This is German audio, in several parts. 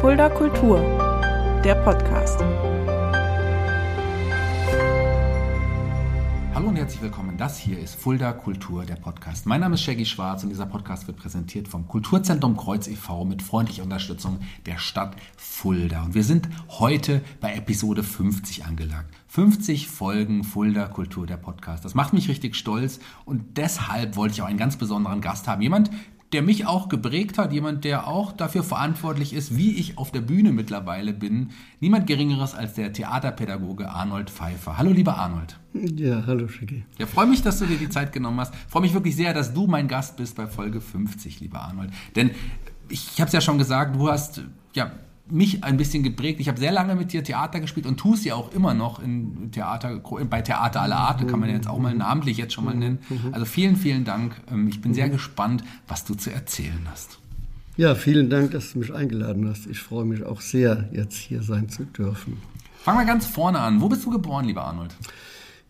Fulda Kultur, der Podcast. Hallo und herzlich willkommen. Das hier ist Fulda Kultur, der Podcast. Mein Name ist Shaggy Schwarz und dieser Podcast wird präsentiert vom Kulturzentrum Kreuz e.V. mit freundlicher Unterstützung der Stadt Fulda. Und wir sind heute bei Episode 50 angelangt. 50 Folgen Fulda Kultur, der Podcast. Das macht mich richtig stolz und deshalb wollte ich auch einen ganz besonderen Gast haben. Jemand, der mich auch geprägt hat, jemand, der auch dafür verantwortlich ist, wie ich auf der Bühne mittlerweile bin. Niemand Geringeres als der Theaterpädagoge Arnold Pfeiffer. Hallo, lieber Arnold. Ja, hallo, Schicki. Ja, freue mich, dass du dir die Zeit genommen hast. Freue mich wirklich sehr, dass du mein Gast bist bei Folge 50, lieber Arnold. Denn ich, habe es ja schon gesagt, du hast ja mich ein bisschen geprägt. Ich habe sehr lange mit dir Theater gespielt und tue es ja auch immer noch in Theater, bei Theater aller Art, kann man ja jetzt auch mal namentlich jetzt schon mal nennen. Also vielen, vielen Dank. Ähm, ich bin sehr gespannt, was du zu erzählen hast. Ja, vielen Dank, dass du mich eingeladen hast. Ich freue mich auch sehr, jetzt hier sein zu dürfen. Fangen wir ganz vorne an. Wo bist du geboren, lieber Arnold?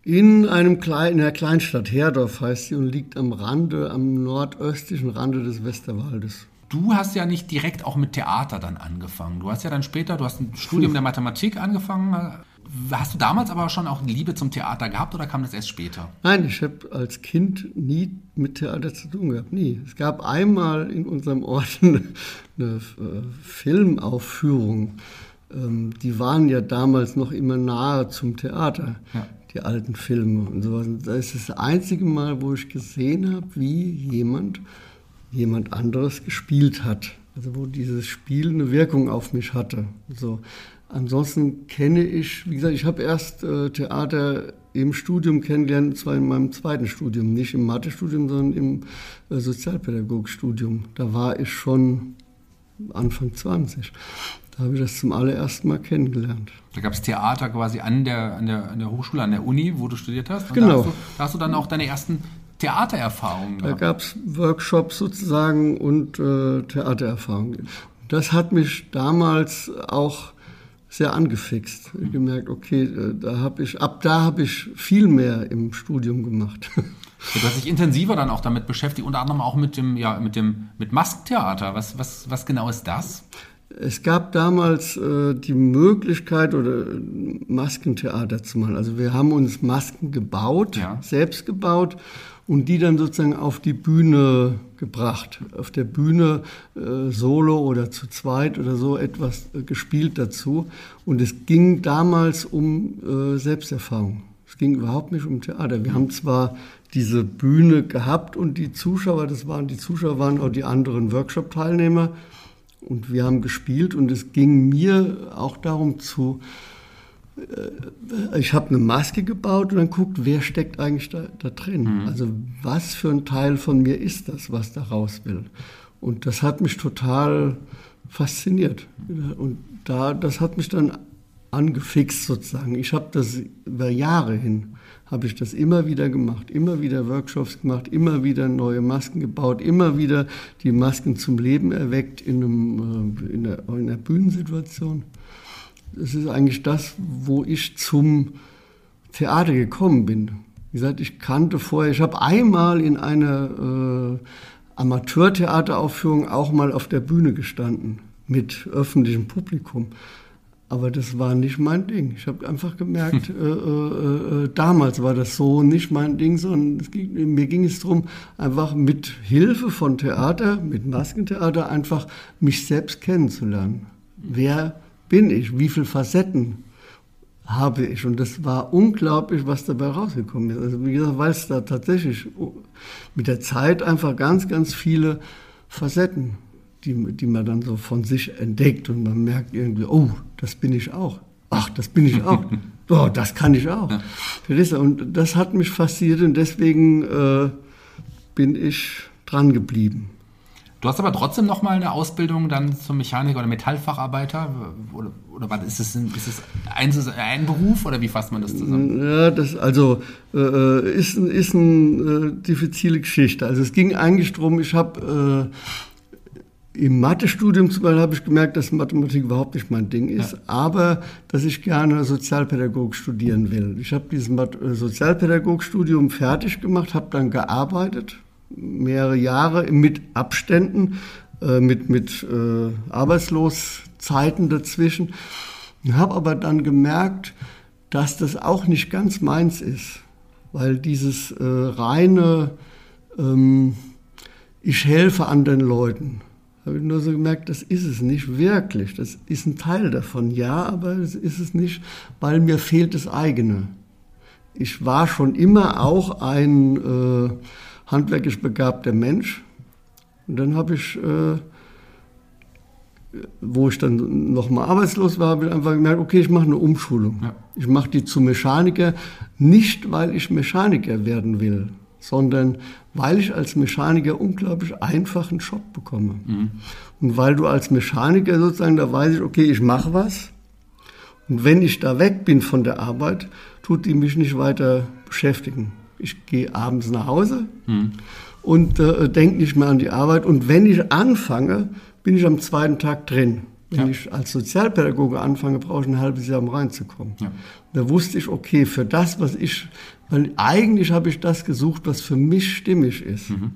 In einem kleinen, in der Kleinstadt Herdorf heißt sie und liegt am Rande, am nordöstlichen Rande des Westerwaldes. Du hast ja nicht direkt auch mit Theater dann angefangen. Du hast ja dann später, du hast ein Studium der Mathematik angefangen. Hast du damals aber schon auch eine Liebe zum Theater gehabt oder kam das erst später? Nein, ich habe als Kind nie mit Theater zu tun gehabt, nie. Es gab einmal in unserem Ort eine, eine äh, Filmaufführung. Ähm, die waren ja damals noch immer nahe zum Theater, ja. die alten Filme und sowas. Das ist das einzige Mal, wo ich gesehen habe, wie jemand jemand anderes gespielt hat. Also wo dieses Spiel eine Wirkung auf mich hatte. So. Ansonsten kenne ich, wie gesagt, ich habe erst äh, Theater im Studium kennengelernt, zwar in meinem zweiten Studium, nicht im Mathestudium, sondern im äh, Sozialpädagogikstudium. Da war ich schon Anfang 20. Da habe ich das zum allerersten Mal kennengelernt. Da gab es Theater quasi an der, an, der, an der Hochschule, an der Uni, wo du studiert hast. Und genau. Da hast, du, da hast du dann auch deine ersten Theatererfahrungen Da gab es Workshops sozusagen und äh, Theatererfahrungen. Das hat mich damals auch sehr angefixt. Ich gemerkt, okay, äh, da habe ich, ab da habe ich viel mehr im Studium gemacht. Du hast dich intensiver dann auch damit beschäftigt, unter anderem auch mit dem, ja, mit dem, mit Maskentheater. Was, was, was genau ist das? Es gab damals äh, die Möglichkeit oder Maskentheater zu machen. Also wir haben uns Masken gebaut, ja. selbst gebaut und die dann sozusagen auf die Bühne gebracht. Auf der Bühne äh, solo oder zu zweit oder so etwas äh, gespielt dazu. Und es ging damals um äh, Selbsterfahrung. Es ging überhaupt nicht um Theater. Wir haben zwar diese Bühne gehabt und die Zuschauer, das waren die Zuschauer waren auch die anderen Workshop-Teilnehmer und wir haben gespielt und es ging mir auch darum zu ich habe eine Maske gebaut und dann guckt, wer steckt eigentlich da, da drin. Mhm. Also was für ein Teil von mir ist das, was da raus will. Und das hat mich total fasziniert. Und da, das hat mich dann angefixt sozusagen. Ich habe das über Jahre hin, habe ich das immer wieder gemacht, immer wieder Workshops gemacht, immer wieder neue Masken gebaut, immer wieder die Masken zum Leben erweckt in, einem, äh, in, einer, in einer Bühnensituation das ist eigentlich das, wo ich zum Theater gekommen bin. Wie gesagt, ich kannte vorher, ich habe einmal in einer äh, Amateurtheateraufführung auch mal auf der Bühne gestanden mit öffentlichem Publikum. Aber das war nicht mein Ding. Ich habe einfach gemerkt, äh, äh, äh, damals war das so nicht mein Ding, sondern ging, mir ging es darum, einfach mit Hilfe von Theater, mit Maskentheater, einfach mich selbst kennenzulernen. Wer bin ich, wie viele Facetten habe ich. Und das war unglaublich, was dabei rausgekommen ist. Also wie gesagt, weil es da tatsächlich mit der Zeit einfach ganz, ganz viele Facetten, die, die man dann so von sich entdeckt und man merkt irgendwie, oh, das bin ich auch. Ach, das bin ich auch. Oh, das kann ich auch. Ja. Und das hat mich fasziniert und deswegen äh, bin ich dran geblieben. Du hast aber trotzdem noch mal eine Ausbildung dann zum Mechaniker oder Metallfacharbeiter oder, oder was ist es? Ist es ein, ein, Beruf oder wie fasst man das zusammen? Ja, das also äh, ist, ist eine äh, diffizile Geschichte. Also es ging eigentlich darum, ich habe äh, im Mathestudium zum Beispiel habe ich gemerkt, dass Mathematik überhaupt nicht mein Ding ist, ja. aber dass ich gerne Sozialpädagogik studieren will. Ich habe dieses äh, Sozialpädagogikstudium fertig gemacht, habe dann gearbeitet mehrere Jahre mit Abständen, äh, mit, mit äh, Arbeitsloszeiten dazwischen. Habe aber dann gemerkt, dass das auch nicht ganz meins ist, weil dieses äh, reine, ähm, ich helfe anderen Leuten, habe ich nur so gemerkt, das ist es nicht wirklich. Das ist ein Teil davon, ja, aber es ist es nicht, weil mir fehlt das eigene. Ich war schon immer auch ein äh, handwerklich begabter Mensch. Und dann habe ich, äh, wo ich dann nochmal arbeitslos war, habe ich einfach gemerkt, okay, ich mache eine Umschulung. Ja. Ich mache die zu Mechaniker, nicht weil ich Mechaniker werden will, sondern weil ich als Mechaniker unglaublich einfachen Job bekomme. Mhm. Und weil du als Mechaniker sozusagen, da weiß ich, okay, ich mache was. Und wenn ich da weg bin von der Arbeit, tut die mich nicht weiter beschäftigen. Ich gehe abends nach Hause mhm. und äh, denke nicht mehr an die Arbeit. Und wenn ich anfange, bin ich am zweiten Tag drin. Wenn ja. ich als Sozialpädagoge anfange, brauche ich ein halbes Jahr, um reinzukommen. Ja. Da wusste ich, okay, für das, was ich, weil eigentlich habe ich das gesucht, was für mich stimmig ist. Mhm.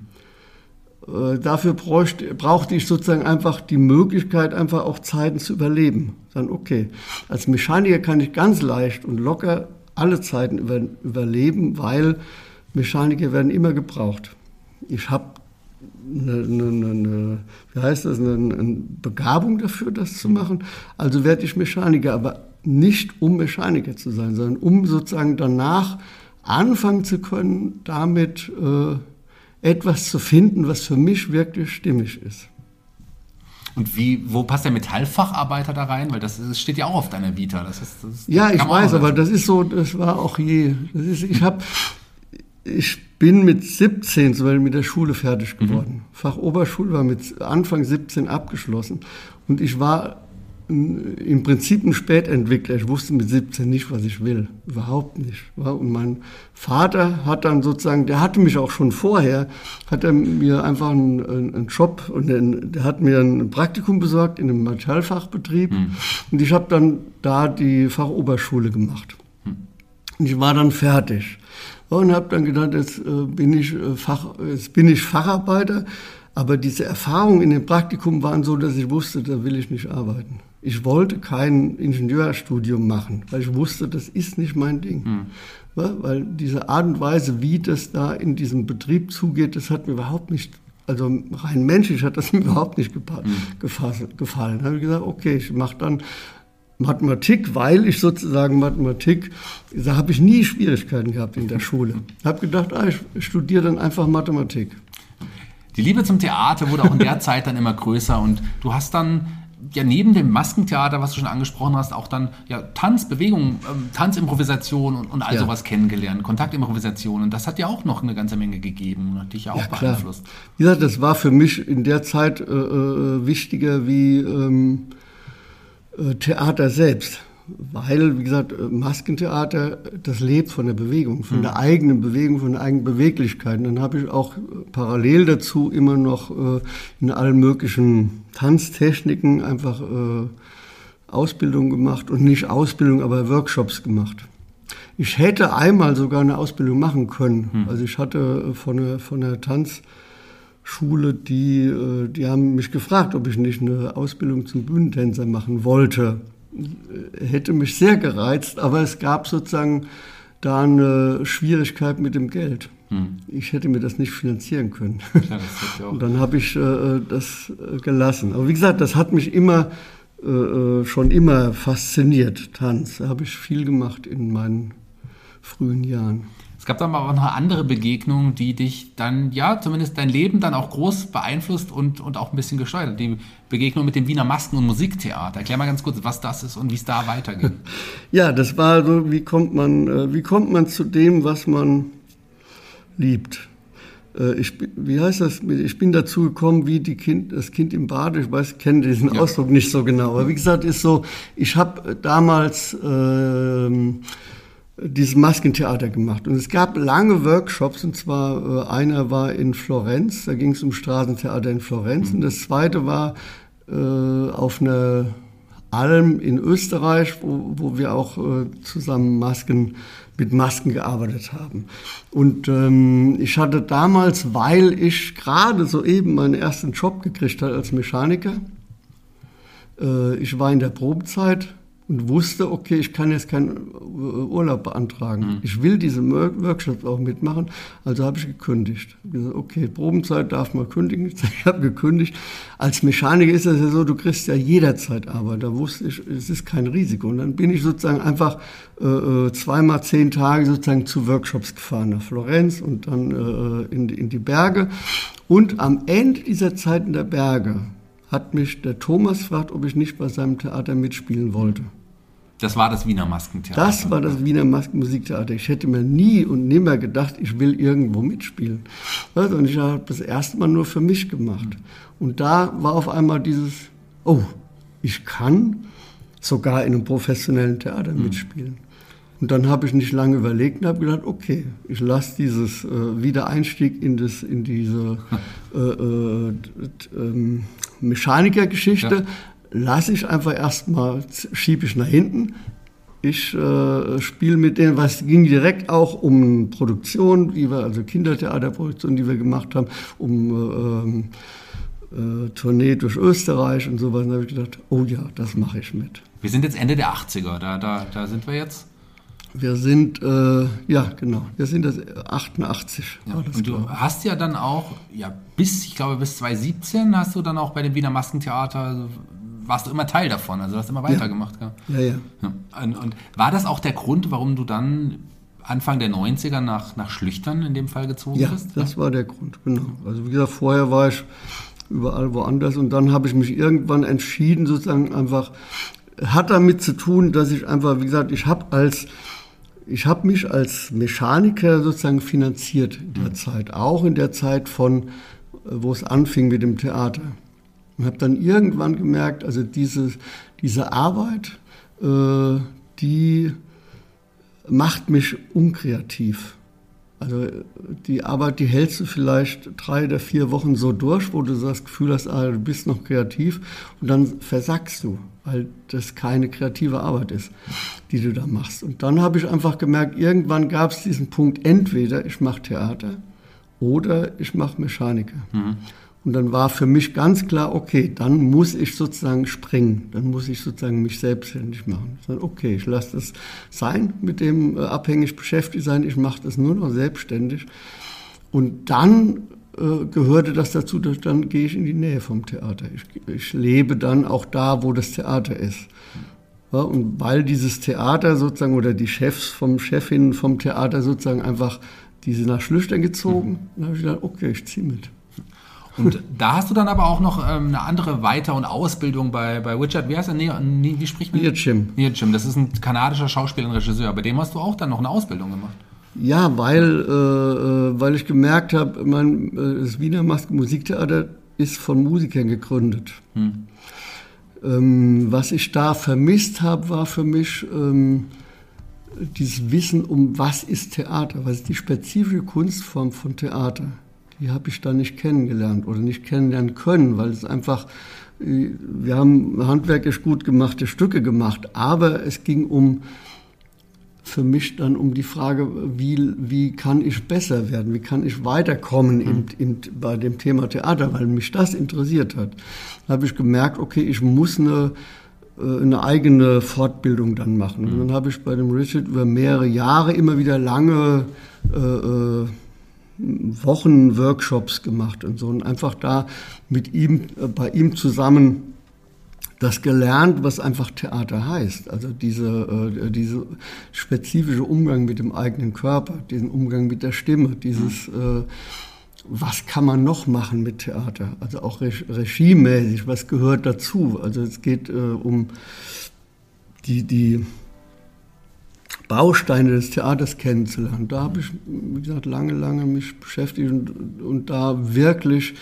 Äh, dafür bräuchte, brauchte ich sozusagen einfach die Möglichkeit, einfach auch Zeiten zu überleben. Dann, okay, als Mechaniker kann ich ganz leicht und locker alle Zeiten über, überleben, weil Mechaniker werden immer gebraucht. Ich habe eine, eine, eine, wie heißt das, eine, eine Begabung dafür, das zu machen. Also werde ich Mechaniker, aber nicht um Mechaniker zu sein, sondern um sozusagen danach anfangen zu können, damit äh, etwas zu finden, was für mich wirklich stimmig ist. Und wie, wo passt der Metallfacharbeiter da rein? Weil das, das steht ja auch auf deiner Vita. Das ist, das ja, ich weiß, aber das ist so, das war auch je. Ist, ich habe, ich bin mit 17 zum Beispiel mit der Schule fertig mhm. geworden. Mhm. Fachoberschule war mit Anfang 17 abgeschlossen. Und ich war im Prinzip ein Spätentwickler. Ich wusste mit 17 nicht, was ich will. Überhaupt nicht. Und mein Vater hat dann sozusagen, der hatte mich auch schon vorher, hat er mir einfach einen, einen Job und der hat mir ein Praktikum besorgt in einem Metallfachbetrieb. Mhm. Und ich habe dann da die Fachoberschule gemacht. Mhm. Und ich war dann fertig. Und habe dann gedacht, jetzt äh, bin ich äh, Fach, jetzt bin ich Facharbeiter. Aber diese Erfahrungen in dem Praktikum waren so, dass ich wusste, da will ich nicht arbeiten. Ich wollte kein Ingenieurstudium machen, weil ich wusste, das ist nicht mein Ding. Hm. Weil diese Art und Weise, wie das da in diesem Betrieb zugeht, das hat mir überhaupt nicht, also rein menschlich hat das mir überhaupt nicht hm. gefallen. Da habe ich gesagt, okay, ich mache dann Mathematik, weil ich sozusagen Mathematik, da habe ich nie Schwierigkeiten gehabt in der Schule. Ich habe gedacht, ah, ich studiere dann einfach Mathematik. Die Liebe zum Theater wurde auch in der Zeit dann immer größer und du hast dann ja neben dem Maskentheater, was du schon angesprochen hast, auch dann ja Tanz, Bewegung, ähm, Tanzimprovisation und, und all ja. sowas kennengelernt, Kontaktimprovisation. Und das hat ja auch noch eine ganze Menge gegeben und hat dich ja auch ja, beeinflusst. Wie gesagt, das war für mich in der Zeit äh, äh wichtiger wie ähm, äh, Theater selbst weil, wie gesagt, Maskentheater, das lebt von der Bewegung, von mhm. der eigenen Bewegung, von der eigenen Beweglichkeit. Und dann habe ich auch parallel dazu immer noch äh, in allen möglichen Tanztechniken einfach äh, Ausbildung gemacht und nicht Ausbildung, aber Workshops gemacht. Ich hätte einmal sogar eine Ausbildung machen können. Mhm. Also ich hatte von der, von der Tanzschule, die, äh, die haben mich gefragt, ob ich nicht eine Ausbildung zum Bühnentänzer machen wollte hätte mich sehr gereizt, aber es gab sozusagen da eine Schwierigkeit mit dem Geld. Hm. Ich hätte mir das nicht finanzieren können. Ja, und dann habe ich äh, das äh, gelassen. Aber wie gesagt, das hat mich immer äh, äh, schon immer fasziniert, Tanz. Da habe ich viel gemacht in meinen frühen Jahren. Es gab dann aber auch noch andere Begegnungen, die dich dann, ja, zumindest dein Leben dann auch groß beeinflusst und, und auch ein bisschen gesteuert. Die Begegnung mit dem Wiener Masken- und Musiktheater. Erklär mal ganz kurz, was das ist und wie es da weitergeht. Ja, das war so, wie kommt man, äh, wie kommt man zu dem, was man liebt? Äh, ich, wie heißt das? Ich bin dazu gekommen, wie die kind, das Kind im Bade. Ich weiß, ich kenne diesen ja. Ausdruck nicht so genau. Aber wie gesagt, ist so. Ich habe damals ähm, dieses Maskentheater gemacht. Und es gab lange Workshops, und zwar äh, einer war in Florenz, da ging es um Straßentheater in Florenz, mhm. und das zweite war äh, auf einer allem in Österreich, wo, wo wir auch äh, zusammen Masken mit Masken gearbeitet haben. Und ähm, ich hatte damals, weil ich gerade soeben meinen ersten Job gekriegt habe als Mechaniker, äh, ich war in der Probezeit und wusste, okay, ich kann jetzt keinen äh, Urlaub beantragen. Mhm. Ich will diese Workshops auch mitmachen, also habe ich gekündigt. Okay, Probenzeit darf man kündigen. Ich habe gekündigt. Als Mechaniker ist das ja so, du kriegst ja jederzeit Arbeit. Da wusste ich, es ist kein Risiko. Und dann bin ich sozusagen einfach äh, äh zweimal zehn Tage sozusagen zu Workshops gefahren, nach Florenz und dann äh, in, in die Berge. Und am Ende dieser Zeit in der Berge hat mich der Thomas gefragt, ob ich nicht bei seinem Theater mitspielen wollte. Das war das Wiener Maskentheater. Das war das Wiener Maskenmusiktheater. Ich hätte mir nie und nimmer gedacht, ich will irgendwo mitspielen. Also, und ich habe das erste Mal nur für mich gemacht. Und da war auf einmal dieses, oh, ich kann sogar in einem professionellen Theater mhm. mitspielen. Und dann habe ich nicht lange überlegt und habe gedacht, okay, ich lasse dieses äh, Wiedereinstieg in, das, in diese äh, äh, äh, Mechanikergeschichte, ja. lasse ich einfach erstmal, schiebe ich nach hinten. Ich äh, spiele mit denen, was ging direkt auch um Produktion, die wir, also Kindertheaterproduktion, die wir gemacht haben, um äh, äh, Tournee durch Österreich und sowas. Da habe ich gedacht, oh ja, das mache ich mit. Wir sind jetzt Ende der 80er, da, da, da sind wir jetzt. Wir sind, äh, ja genau, wir sind das 88. Ja, das und du hast ja dann auch, ja bis, ich glaube bis 2017 hast du dann auch bei dem Wiener Maskentheater, also warst du immer Teil davon, also du hast immer weitergemacht. Ja, ja. ja. ja. Und, und, war das auch der Grund, warum du dann Anfang der 90er nach, nach Schlüchtern in dem Fall gezogen ja, bist? Ja, das war der Grund, genau. Also wie gesagt, vorher war ich überall woanders und dann habe ich mich irgendwann entschieden, sozusagen einfach, hat damit zu tun, dass ich einfach, wie gesagt, ich habe als ich habe mich als Mechaniker sozusagen finanziert in der mhm. Zeit, auch in der Zeit von, wo es anfing mit dem Theater. Und habe dann irgendwann gemerkt, also diese, diese Arbeit, äh, die macht mich unkreativ. Also die Arbeit, die hältst du vielleicht drei oder vier Wochen so durch, wo du das Gefühl hast, ah, du bist noch kreativ und dann versackst du, weil das keine kreative Arbeit ist, die du da machst. Und dann habe ich einfach gemerkt, irgendwann gab es diesen Punkt, entweder ich mache Theater oder ich mache Mechaniker. Mhm. Und dann war für mich ganz klar, okay, dann muss ich sozusagen springen, dann muss ich sozusagen mich selbstständig machen. Dann, okay, ich lasse das sein, mit dem äh, abhängig beschäftigt sein, ich mache das nur noch selbstständig. Und dann gehörte das dazu, dass dann gehe ich in die Nähe vom Theater. Ich, ich lebe dann auch da, wo das Theater ist. Ja, und weil dieses Theater sozusagen oder die Chefs vom Chefinnen vom Theater sozusagen einfach diese nach Schlüchtern gezogen, mhm. dann habe ich gedacht, okay, ich ziehe mit. Und da hast du dann aber auch noch ähm, eine andere Weiter- und Ausbildung bei, bei Richard, wie heißt er? Nee, nee, wie spricht man? Neil Jim. Neil Jim, das ist ein kanadischer Schauspieler und Regisseur. Bei dem hast du auch dann noch eine Ausbildung gemacht. Ja, weil, äh, äh weil ich gemerkt habe, mein, äh, das Wiener Musiktheater ist von Musikern gegründet. Hm. Ähm, was ich da vermisst habe, war für mich ähm, dieses Wissen um, was ist Theater, was ist die spezifische Kunstform von Theater die habe ich da nicht kennengelernt oder nicht kennenlernen können, weil es einfach, äh, wir haben handwerklich gut gemachte Stücke gemacht, aber es ging um, für mich dann um die Frage, wie, wie kann ich besser werden, wie kann ich weiterkommen mhm. in, in, bei dem Thema Theater, weil mich das interessiert hat. Da habe ich gemerkt, okay, ich muss eine, äh, eine eigene Fortbildung dann machen. Und mhm. dann habe ich bei dem Richard über mehrere Jahre immer wieder lange äh, äh Wochen Workshops gemacht und so und einfach da mit ihm, äh, bei ihm zusammen das gelernt, was einfach Theater heißt. Also diese, äh, diese spezifische Umgang mit dem eigenen Körper, diesen Umgang mit der Stimme, dieses, äh, was kann man noch machen mit Theater? Also auch regiemäßig, was gehört dazu? Also es geht um die, die Bausteine des Theaters kennenzulernen. Da habe ich, wie gesagt, lange, lange mich beschäftigt und, und da wirklich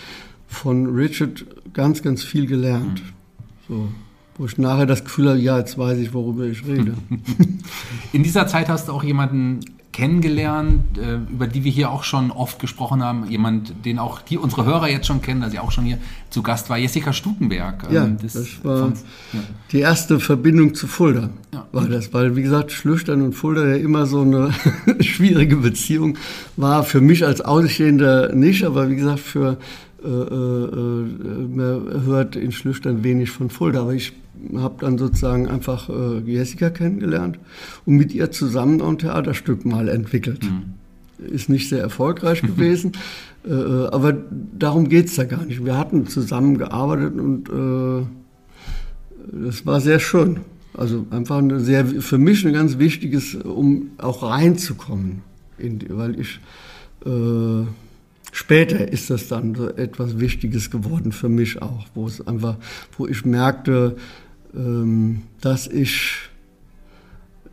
von Richard ganz, ganz viel gelernt. So, wo ich nachher das Gefühl habe, ja, jetzt weiß ich, worüber ich rede. In dieser Zeit hast du auch jemanden kennengelernt, äh, über die wir hier auch schon oft gesprochen haben. Jemand, den auch die unsere Hörer jetzt schon kennen, da sie auch schon hier zu Gast war, Jessica Stukenberg. Ja, ähm, das, das war von, ja. die erste Verbindung zu Fulda. Ja. War das, weil wie gesagt Schlüchtern und Fulda ja immer so eine schwierige Beziehung war für mich als Außenstehender nicht, aber wie gesagt für äh, äh, man hört in Schlüchtern wenig von Fulda, aber ich habe dann sozusagen einfach äh, Jessica kennengelernt und mit ihr zusammen ein Theaterstück mal entwickelt. Mhm. Ist nicht sehr erfolgreich gewesen, äh, aber darum geht es da gar nicht. Wir hatten zusammen gearbeitet und äh, das war sehr schön. Also einfach eine sehr, für mich ein ganz wichtiges, um auch reinzukommen, in, weil ich äh, später ist das dann so etwas Wichtiges geworden für mich auch, wo es einfach, wo ich merkte, ähm, dass ich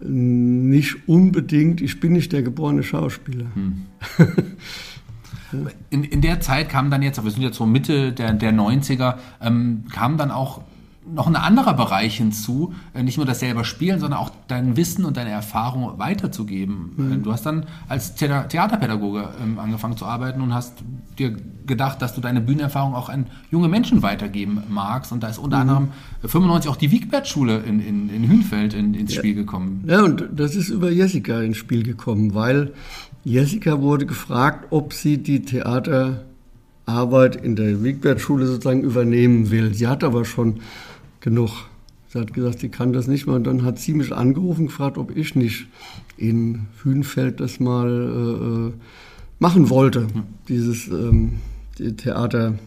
nicht unbedingt, ich bin nicht der geborene Schauspieler. Hm. In, in der Zeit kam dann jetzt, wir sind jetzt so Mitte der, der 90er, ähm, kam dann auch noch ein anderer Bereich hinzu, äh, nicht nur das selber Spielen, sondern auch dein Wissen und deine Erfahrung weiterzugeben. Mhm. Du hast dann als Theaterpädagoge ähm, angefangen zu arbeiten und hast dir gedacht, dass du deine Bühnenerfahrung auch an junge Menschen weitergeben magst. Und da ist unter mhm. anderem 95 auch die Wiegbert-Schule in, in, in Hünfeld in, ins ja. Spiel gekommen. Ja, und das ist über Jessica ins Spiel gekommen, weil Jessica wurde gefragt, ob sie die Theaterarbeit in der Wiegbert-Schule sozusagen übernehmen will. Sie hat aber schon genug. Sie hat gesagt, sie kann das nicht mehr. Und dann hat sie mich angerufen, gefragt, ob ich nicht in Hünfeld das mal äh, äh machen wollte, dieses ähm, die Theaterarbeit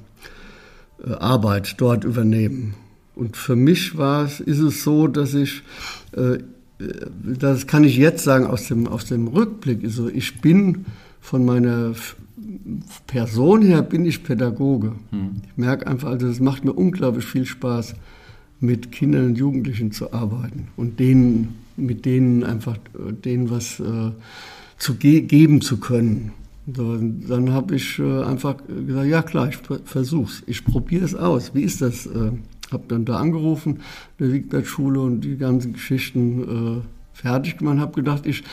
dort übernehmen. Und für mich war es, ist es so, dass ich, äh, das kann ich jetzt sagen aus dem, aus dem Rückblick, also ich bin von meiner Person her bin ich Pädagoge. Hm. Ich merke einfach, also es macht mir unglaublich viel Spaß, mit Kindern und Jugendlichen zu arbeiten und denen, mit denen einfach denen was äh, zu ge geben zu können. So, dann habe ich äh, einfach gesagt, ja klar, ich versuch's, ich probiere es aus. Wie ist das? Äh, habe dann da angerufen, der Wiegbert-Schule und die ganzen Geschichten äh, fertig gemacht. Habe gedacht, ich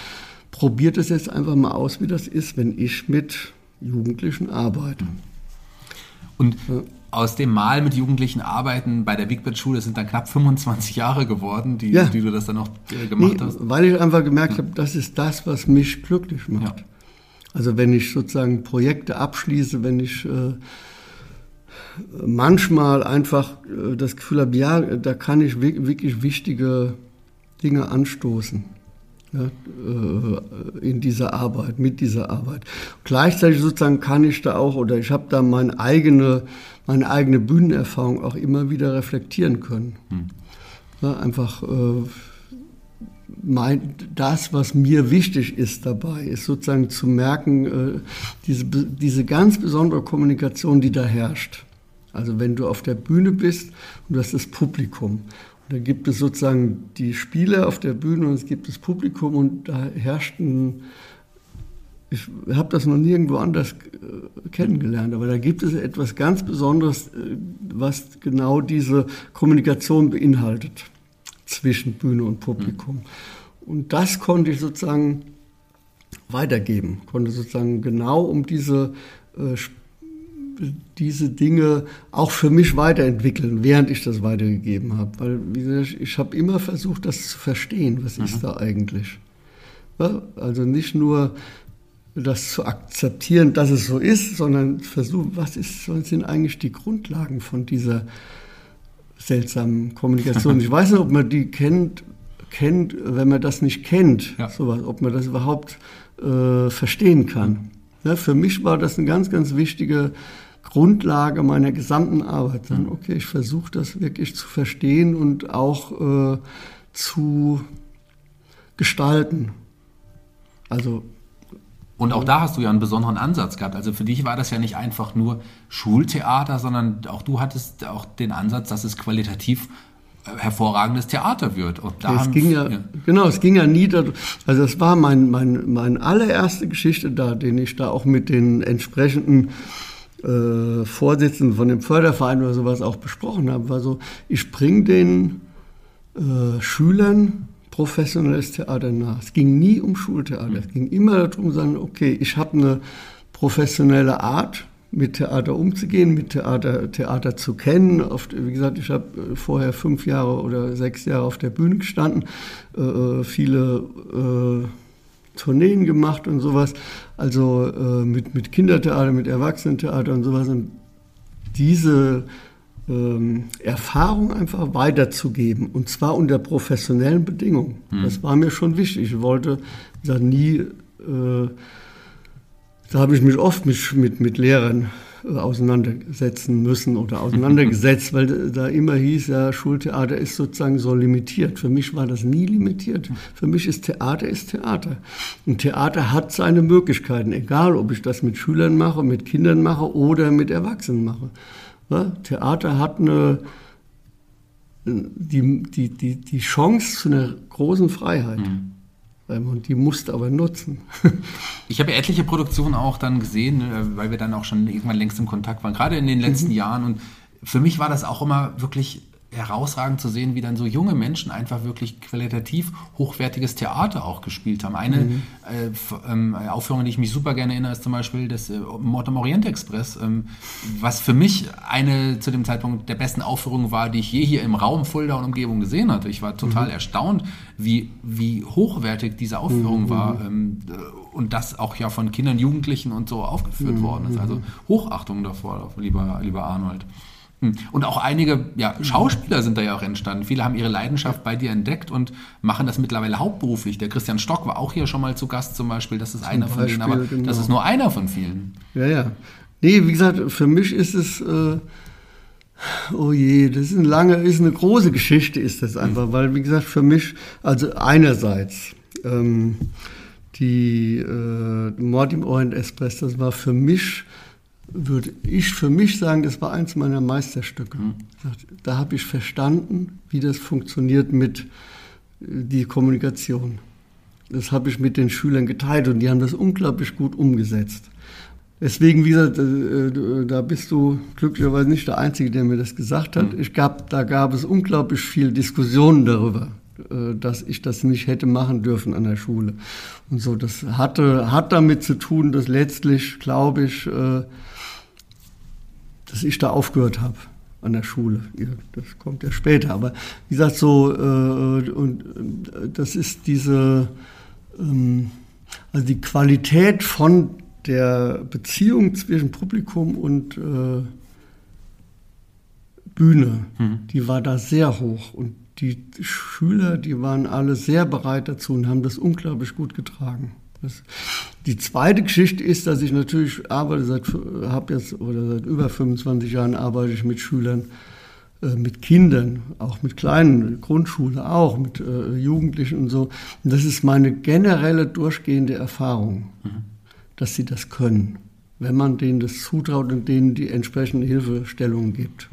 probiere das jetzt einfach mal aus, wie das ist, wenn ich mit Jugendlichen arbeite. Und aus dem Mal mit Jugendlichen arbeiten bei der Wigbert-Schule sind dann knapp 25 Jahre geworden, die, ja. die du das dann noch äh, gemacht nee, hast. Weil ich einfach gemerkt ja. habe, das ist das, was mich glücklich macht. Ja. Also wenn ich sozusagen Projekte abschließe, wenn ich äh, manchmal einfach äh, das Gefühl habe, ja, da kann ich wirklich wichtige Dinge anstoßen in dieser Arbeit, mit dieser Arbeit. Gleichzeitig sozusagen kann ich da auch, oder ich habe da meine eigene, meine eigene Bühnenerfahrung auch immer wieder reflektieren können. Hm. Ja, einfach äh, mein, das, was mir wichtig ist dabei, ist sozusagen zu merken, äh, diese, diese ganz besondere Kommunikation, die da herrscht. Also wenn du auf der Bühne bist und du hast das Publikum da gibt es sozusagen die Spieler auf der Bühne und es gibt das Publikum und da herrscht ein, ich habe das noch nirgendwo anders äh, kennengelernt, aber da gibt es etwas ganz Besonderes, äh, was genau diese Kommunikation beinhaltet zwischen Bühne und Publikum. Mhm. Und das konnte ich sozusagen weitergeben, konnte sozusagen genau um diese äh, diese Dinge auch für mich weiterentwickeln, während ich das weitergegeben habe. Weil, wie gesagt, ich habe immer versucht, das zu verstehen, was mhm. ist da eigentlich. Ja, also nicht nur das zu akzeptieren, dass es so ist, sondern versuchen, was, ist, was sind eigentlich die Grundlagen von dieser seltsamen Kommunikation. Ich weiß nicht, ob man die kennt, kennt wenn man das nicht kennt, ja. sowas, ob man das überhaupt äh, verstehen kann. Ja, für mich war das eine ganz, ganz wichtige Grundlage meiner gesamten Arbeit dann, okay, ich versuche das wirklich zu verstehen und auch äh, zu gestalten. Also und auch da hast du ja einen besonderen Ansatz gehabt. Also für dich war das ja nicht einfach nur Schultheater, sondern auch du hattest auch den Ansatz, dass es qualitativ äh, hervorragendes Theater wird. Und da es ging ja, ja, genau, es ging ja nie darum, also das war mein, mein, meine allererste Geschichte da, den ich da auch mit den entsprechenden äh, Vorsitzenden von dem Förderverein oder sowas auch besprochen habe, war so, ich bringe den äh, Schülern professionelles Theater nach. Es ging nie um Schultheater. Es ging immer darum, sagen, okay, ich habe eine professionelle Art, mit Theater umzugehen, mit Theater, Theater zu kennen. Oft, wie gesagt, ich habe äh, vorher fünf Jahre oder sechs Jahre auf der Bühne gestanden, äh, äh, viele äh, Tourneen gemacht und sowas. Also äh, mit, mit Kindertheater, mit Erwachsenentheater und sowas. Und diese ähm, Erfahrung einfach weiterzugeben und zwar unter professionellen Bedingungen. Mhm. Das war mir schon wichtig. Ich wollte da nie, äh, da habe ich mich oft mit, mit, mit Lehrern auseinandersetzen müssen oder auseinandergesetzt, weil da immer hieß, ja, Schultheater ist sozusagen so limitiert. Für mich war das nie limitiert. Für mich ist Theater ist Theater. Und Theater hat seine Möglichkeiten, egal ob ich das mit Schülern mache, mit Kindern mache oder mit Erwachsenen mache. Ja, Theater hat eine, die, die, die, die Chance zu einer großen Freiheit. Mhm. Und die musste aber nutzen. ich habe etliche Produktionen auch dann gesehen, äh, weil wir dann auch schon irgendwann längst im Kontakt waren, gerade in den letzten mhm. Jahren. Und für mich war das auch immer wirklich herausragend zu sehen, wie dann so junge Menschen einfach wirklich qualitativ hochwertiges Theater auch gespielt haben. Eine mhm. äh, ähm, Aufführung, an die ich mich super gerne erinnere, ist zum Beispiel das äh, Mord am Orient Express, ähm, was für mich eine zu dem Zeitpunkt der besten Aufführungen war, die ich je hier im Raum Fulda und Umgebung gesehen hatte. Ich war total mhm. erstaunt, wie, wie hochwertig diese Aufführung mhm. war ähm, und das auch ja von Kindern, Jugendlichen und so aufgeführt mhm. worden ist. Also Hochachtung davor, lieber, lieber Arnold. Hm. Und auch einige ja, Schauspieler sind da ja auch entstanden. Viele haben ihre Leidenschaft bei dir entdeckt und machen das mittlerweile hauptberuflich. Der Christian Stock war auch hier schon mal zu Gast zum Beispiel. Das ist zum einer von denen, aber genau. das ist nur einer von vielen. Ja, ja. Nee, wie gesagt, für mich ist es, äh, oh je, das ist eine lange, ist eine große Geschichte, ist das einfach, mhm. weil, wie gesagt, für mich, also einerseits, ähm, die äh, Mord im Orient Express, das war für mich würde ich für mich sagen, das war eins meiner Meisterstücke. Mhm. Da habe ich verstanden, wie das funktioniert mit äh, die Kommunikation. Das habe ich mit den Schülern geteilt und die haben das unglaublich gut umgesetzt. Deswegen, wie gesagt, äh, äh, da bist du glücklicherweise nicht der Einzige, der mir das gesagt hat. Mhm. Ich gab, da gab es unglaublich viel Diskussionen darüber, dass ich das nicht hätte machen dürfen an der Schule. Und so, das hatte, hat damit zu tun, dass letztlich, glaube ich, dass ich da aufgehört habe an der Schule. Das kommt ja später. Aber wie gesagt, so, äh, und äh, das ist diese, ähm, also die Qualität von der Beziehung zwischen Publikum und äh, Bühne, mhm. die war da sehr hoch. Und die Schüler, die waren alle sehr bereit dazu und haben das unglaublich gut getragen. Das, die zweite Geschichte ist, dass ich natürlich arbeite seit, habe jetzt oder seit über 25 Jahren arbeite ich mit Schülern, äh, mit Kindern, auch mit kleinen Grundschule, auch mit äh, Jugendlichen und so. Und das ist meine generelle durchgehende Erfahrung, mhm. dass sie das können, wenn man denen das zutraut und denen die entsprechende Hilfestellung gibt.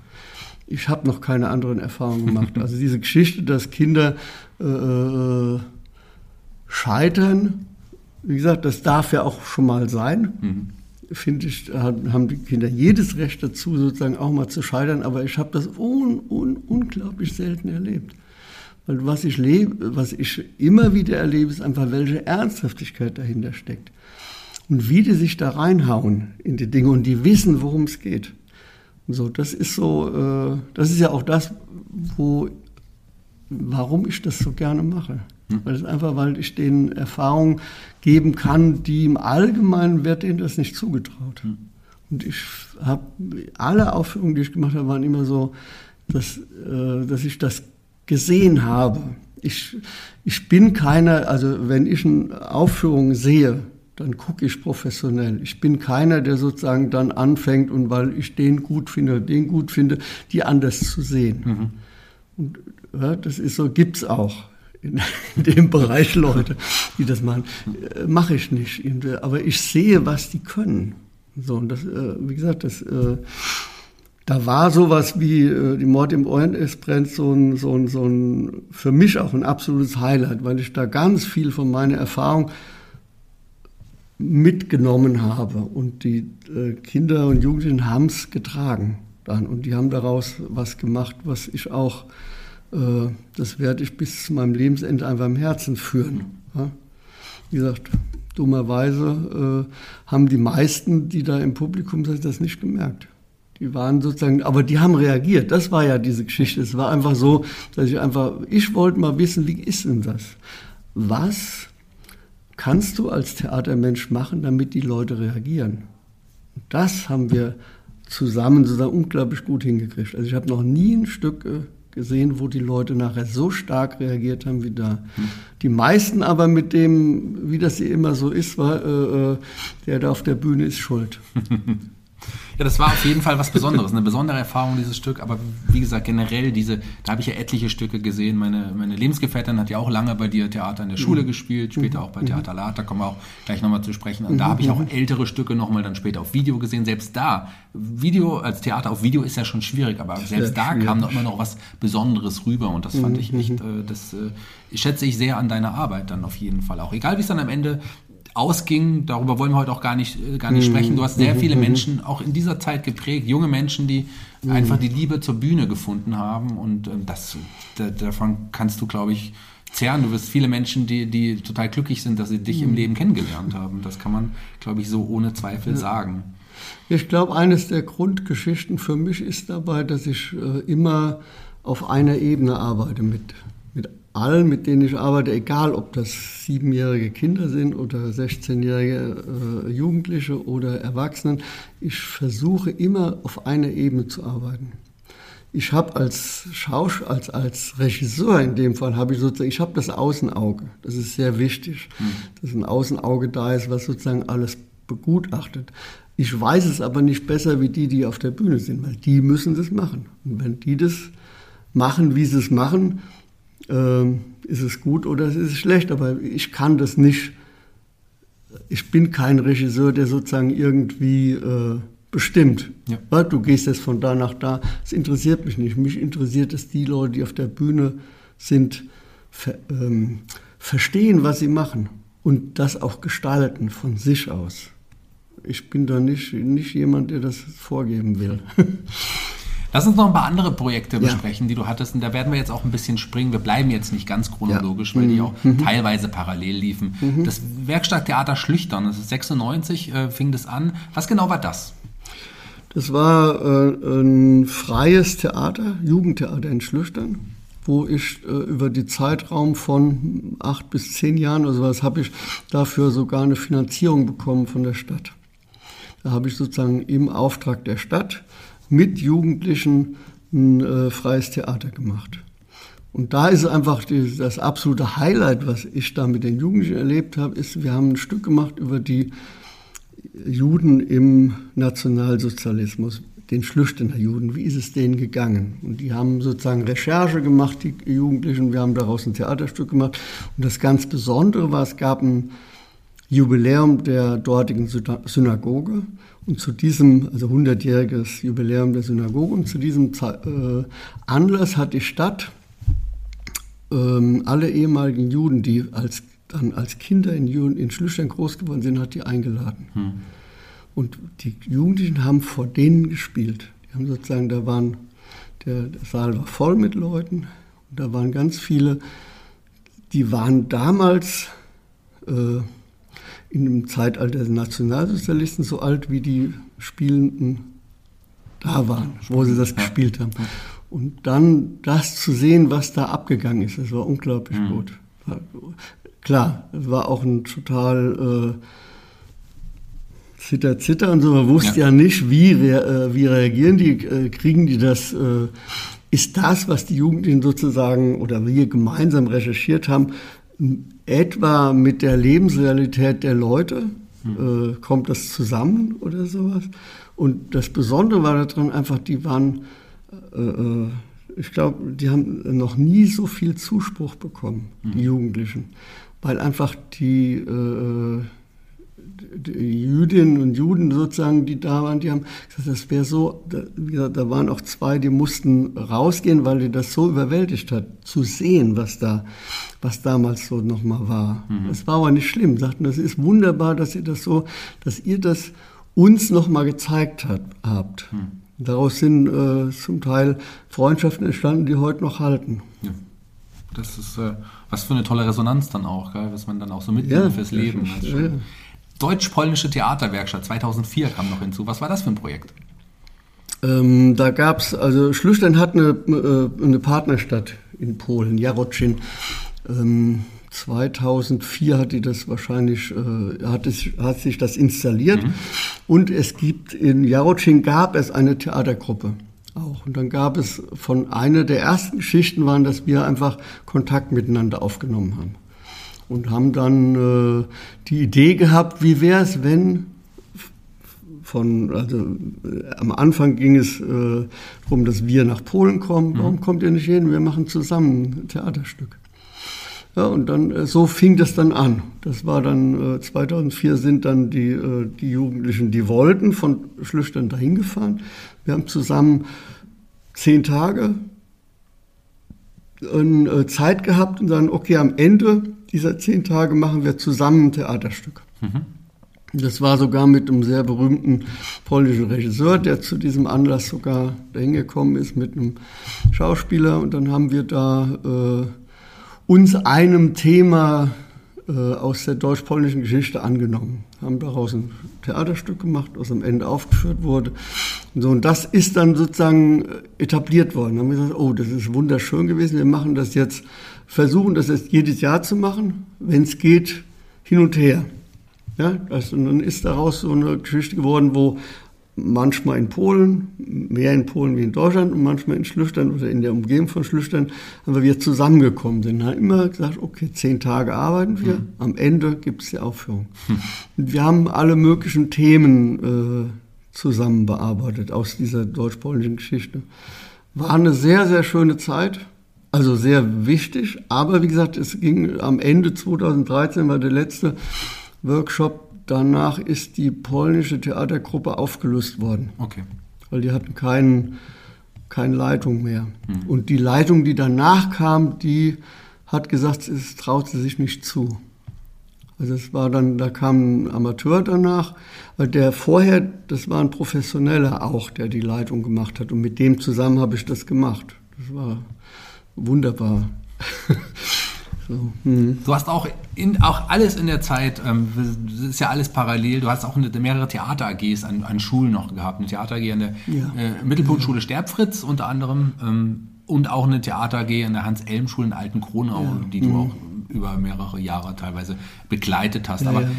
Ich habe noch keine anderen Erfahrungen gemacht. Also diese Geschichte, dass Kinder äh, äh scheitern wie gesagt, das darf ja auch schon mal sein. Mhm. Finde ich, haben die Kinder jedes Recht dazu, sozusagen auch mal zu scheitern. Aber ich habe das un, un, unglaublich selten erlebt. Weil was ich lebe, was ich immer wieder erlebe, ist einfach, welche Ernsthaftigkeit dahinter steckt. Und wie die sich da reinhauen in die Dinge und die wissen, worum es geht. Und so, das ist so, äh, das ist ja auch das, wo, warum ich das so gerne mache. Hm. Weil es einfach, weil ich denen Erfahrungen geben kann, die im Allgemeinen wird denen das nicht zugetraut. Hm. Und ich habe alle Aufführungen, die ich gemacht habe, waren immer so, dass, äh, dass ich das gesehen habe. Ich, ich bin keiner, also wenn ich eine Aufführung sehe, dann gucke ich professionell. Ich bin keiner, der sozusagen dann anfängt und weil ich den gut finde, den gut finde, die anders zu sehen. Mhm. Und ja, das ist so, gibt's auch in, dem Bereich Leute, die das machen. Äh, Mache ich nicht. Aber ich sehe, was die können. So, und das, äh, wie gesagt, das, äh, da war sowas wie äh, die Mord im Orient Express so ein, so, ein, so ein, für mich auch ein absolutes Highlight, weil ich da ganz viel von meiner Erfahrung mitgenommen habe. Und die äh, Kinder und Jugendlichen haben es getragen dann. Und die haben daraus was gemacht, was ich auch das werde ich bis zu meinem Lebensende einfach im Herzen führen. Wie gesagt, dummerweise äh, haben die meisten, die da im Publikum sind, das nicht gemerkt. Die waren sozusagen, aber die haben reagiert. Das war ja diese Geschichte. Es war einfach so, dass ich einfach, ich wollte mal wissen, wie ist denn das? Was kannst du als Theatermensch machen, damit die Leute reagieren? Das haben wir zusammen sozusagen unglaublich gut hingekriegt. Also ich habe noch nie ein Stück äh, gesehen, wo die Leute nachher so stark reagiert haben wie da. Die meisten aber mit dem, wie das immer so ist, war, äh, äh der da auf der Bühne ist schuld. Ja, das war auf jeden Fall was Besonderes, eine besondere Erfahrung, dieses Stück. Aber wie gesagt, generell diese, da habe ich ja etliche Stücke gesehen. Meine, meine Lebensgefährtin hat ja auch lange bei dir Theater in der Schule mhm. gespielt, später auch bei mhm. Theater Lat, da kommen wir auch gleich nochmal zu sprechen. Und da habe ich auch mhm. ältere Stücke nochmal dann später auf Video gesehen. Selbst da, Video als Theater auf Video ist ja schon schwierig, aber selbst da kam noch immer noch was Besonderes rüber. Und das fand ich echt, äh, das äh, schätze ich sehr an deiner Arbeit dann auf jeden Fall auch. Egal wie es dann am Ende ausging, darüber wollen wir heute auch gar nicht, äh, gar nicht mhm. sprechen. Du hast sehr mhm. viele mhm. Menschen auch in dieser Zeit geprägt, junge Menschen, die mhm. einfach die Liebe zur Bühne gefunden haben und ähm, das, davon kannst du, glaube ich, zehren. Du wirst viele Menschen, die, die total glücklich sind, dass sie dich im mhm. Leben kennengelernt haben. Das kann man, glaube ich, so ohne Zweifel ja. sagen. Ich glaube, eines der Grundgeschichten für mich ist dabei, dass ich äh, immer auf einer Ebene arbeite mit allen, mit denen ich arbeite, egal ob das siebenjährige Kinder sind oder 16-jährige äh, Jugendliche oder Erwachsenen, ich versuche immer auf einer Ebene zu arbeiten. Ich habe als Schausch als, als Regisseur in dem Fall, habe ich sozusagen, ich habe das Außenauge. Das ist sehr wichtig, mhm. dass ein Außenauge da ist, was sozusagen alles begutachtet. Ich weiß es aber nicht besser wie die, die auf der Bühne sind, weil die müssen das machen. Und wenn die das machen, wie sie es machen, ist es gut oder ist es schlecht, aber ich kann das nicht. Ich bin kein Regisseur, der sozusagen irgendwie äh, bestimmt. Ja. Du gehst jetzt von da nach da. Das interessiert mich nicht. Mich interessiert es, die Leute, die auf der Bühne sind, ver, ähm, verstehen, was sie machen und das auch gestalten von sich aus. Ich bin da nicht, nicht jemand, der das vorgeben will. Lass uns noch ein paar andere Projekte besprechen, ja. die du hattest. Und da werden wir jetzt auch ein bisschen springen. Wir bleiben jetzt nicht ganz chronologisch, ja. weil mhm. die auch mhm. teilweise parallel liefen. Mhm. Das Werkstatttheater Schlüchtern, das ist 96, äh, fing das an. Was genau war das? Das war äh, ein freies Theater, Jugendtheater in Schlüchtern, wo ich äh, über die Zeitraum von acht bis zehn Jahren oder sowas habe ich dafür sogar eine Finanzierung bekommen von der Stadt. Da habe ich sozusagen im Auftrag der Stadt mit Jugendlichen ein äh, freies Theater gemacht. Und da ist einfach die, das absolute Highlight, was ich da mit den Jugendlichen erlebt habe, ist, wir haben ein Stück gemacht über die Juden im Nationalsozialismus, den Schlüchtener Juden. Wie ist es denen gegangen? Und die haben sozusagen Recherche gemacht, die Jugendlichen. Wir haben daraus ein Theaterstück gemacht. Und das ganz Besondere war, es gab ein Jubiläum der dortigen Synagoge. Und zu diesem, also 100-jähriges Jubiläum der Synagoge, und zu diesem äh, Anlass hat die Stadt ähm, alle ehemaligen Juden, die als, dann als Kinder in, Juden, in Schlüchtern groß geworden sind, hat die eingeladen. Hm. Und die Jugendlichen haben vor denen gespielt. Die haben sozusagen, da waren, der, der Saal war voll mit Leuten. Und da waren ganz viele, die waren damals äh, in dem Zeitalter der Nationalsozialisten so alt wie die Spielenden da waren, wo sie das gespielt haben. Und dann das zu sehen, was da abgegangen ist, das war unglaublich mhm. gut. Klar, es war auch ein total äh, Zitter, Zitter und so. Man wusste ja, ja nicht, wie, äh, wie reagieren die, äh, kriegen die das. Äh, ist das, was die Jugendlichen sozusagen oder wir gemeinsam recherchiert haben, etwa mit der Lebensrealität der Leute hm. äh, kommt das zusammen oder sowas. Und das Besondere war daran einfach, die waren, äh, äh ich glaube, die haben noch nie so viel Zuspruch bekommen, hm. die Jugendlichen, weil einfach die äh, die Jüdinnen und Juden sozusagen, die da waren, die haben gesagt, das wäre so, da, gesagt, da waren auch zwei, die mussten rausgehen, weil die das so überwältigt hat, zu sehen, was da, was damals so nochmal war. Mhm. Das war aber nicht schlimm, sagten, das ist wunderbar, dass ihr das so, dass ihr das uns nochmal gezeigt hat, habt. Mhm. Daraus sind äh, zum Teil Freundschaften entstanden, die heute noch halten. Ja. Das ist äh, was für eine tolle Resonanz dann auch, gell? was man dann auch so mitnimmt ja, fürs Leben. Ist, ja. Deutsch-polnische Theaterwerkstatt 2004 kam noch hinzu. Was war das für ein Projekt? Ähm, da gab es, also Schlüchtern hat eine, äh, eine Partnerstadt in Polen, Jarocin. Ähm, 2004 hat die das wahrscheinlich, äh, hat, es, hat sich das installiert. Mhm. Und es gibt, in Jarocin gab es eine Theatergruppe auch. Und dann gab es von einer der ersten Geschichten waren, dass wir einfach Kontakt miteinander aufgenommen haben. Und haben dann äh, die Idee gehabt, wie wäre es, wenn von, also äh, am Anfang ging es äh, darum, dass wir nach Polen kommen. Mhm. Warum kommt ihr nicht hin? Wir machen zusammen ein Theaterstück. Ja, und dann äh, so fing das dann an. Das war dann äh, 2004 sind dann die, äh, die Jugendlichen, die wollten, von Schlüchtern dahin gefahren. Wir haben zusammen zehn Tage äh, Zeit gehabt und sagen, okay, am Ende dieser zehn Tage machen wir zusammen ein Theaterstück. Mhm. Das war sogar mit einem sehr berühmten polnischen Regisseur, der zu diesem Anlass sogar dahin gekommen ist mit einem Schauspieler. Und dann haben wir da äh, uns einem Thema äh, aus der deutsch-polnischen Geschichte angenommen. Haben daraus ein Theaterstück gemacht, was am Ende aufgeführt wurde. Und, so, und das ist dann sozusagen etabliert worden. Dann haben wir gesagt, oh, das ist wunderschön gewesen. Wir machen das jetzt, versuchen das jetzt jedes Jahr zu machen, wenn es geht, hin und her. Ja, das, und dann ist daraus so eine Geschichte geworden, wo manchmal in Polen, mehr in Polen wie in Deutschland und manchmal in Schlüchtern oder in der Umgebung von Schlüchtern, haben wir zusammengekommen sind. Haben immer gesagt, okay, zehn Tage arbeiten wir, mhm. am Ende gibt es die Aufführung. Mhm. Und wir haben alle möglichen Themen äh, zusammen bearbeitet aus dieser deutsch-polnischen Geschichte. War eine sehr, sehr schöne Zeit. Also sehr wichtig, aber wie gesagt, es ging am Ende 2013 war der letzte Workshop. Danach ist die polnische Theatergruppe aufgelöst worden. Okay. Weil die hatten keinen, keine Leitung mehr. Hm. Und die Leitung, die danach kam, die hat gesagt, es traut sie sich nicht zu. Also es war dann, da kam ein Amateur danach, weil der vorher, das war ein Professioneller auch, der die Leitung gemacht hat. Und mit dem zusammen habe ich das gemacht. Das war wunderbar. So. Mhm. Du hast auch, in, auch alles in der Zeit, ähm, das ist ja alles parallel, du hast auch eine, mehrere Theater-AGs an, an Schulen noch gehabt. Eine Theater-AG an der ja. äh, Mittelpunktschule Sterbfritz unter anderem ähm, und auch eine Theater-AG an der Hans-Elm-Schule in Altenkronau, ja. die du mhm. auch über mehrere Jahre teilweise begleitet hast. Ja, Aber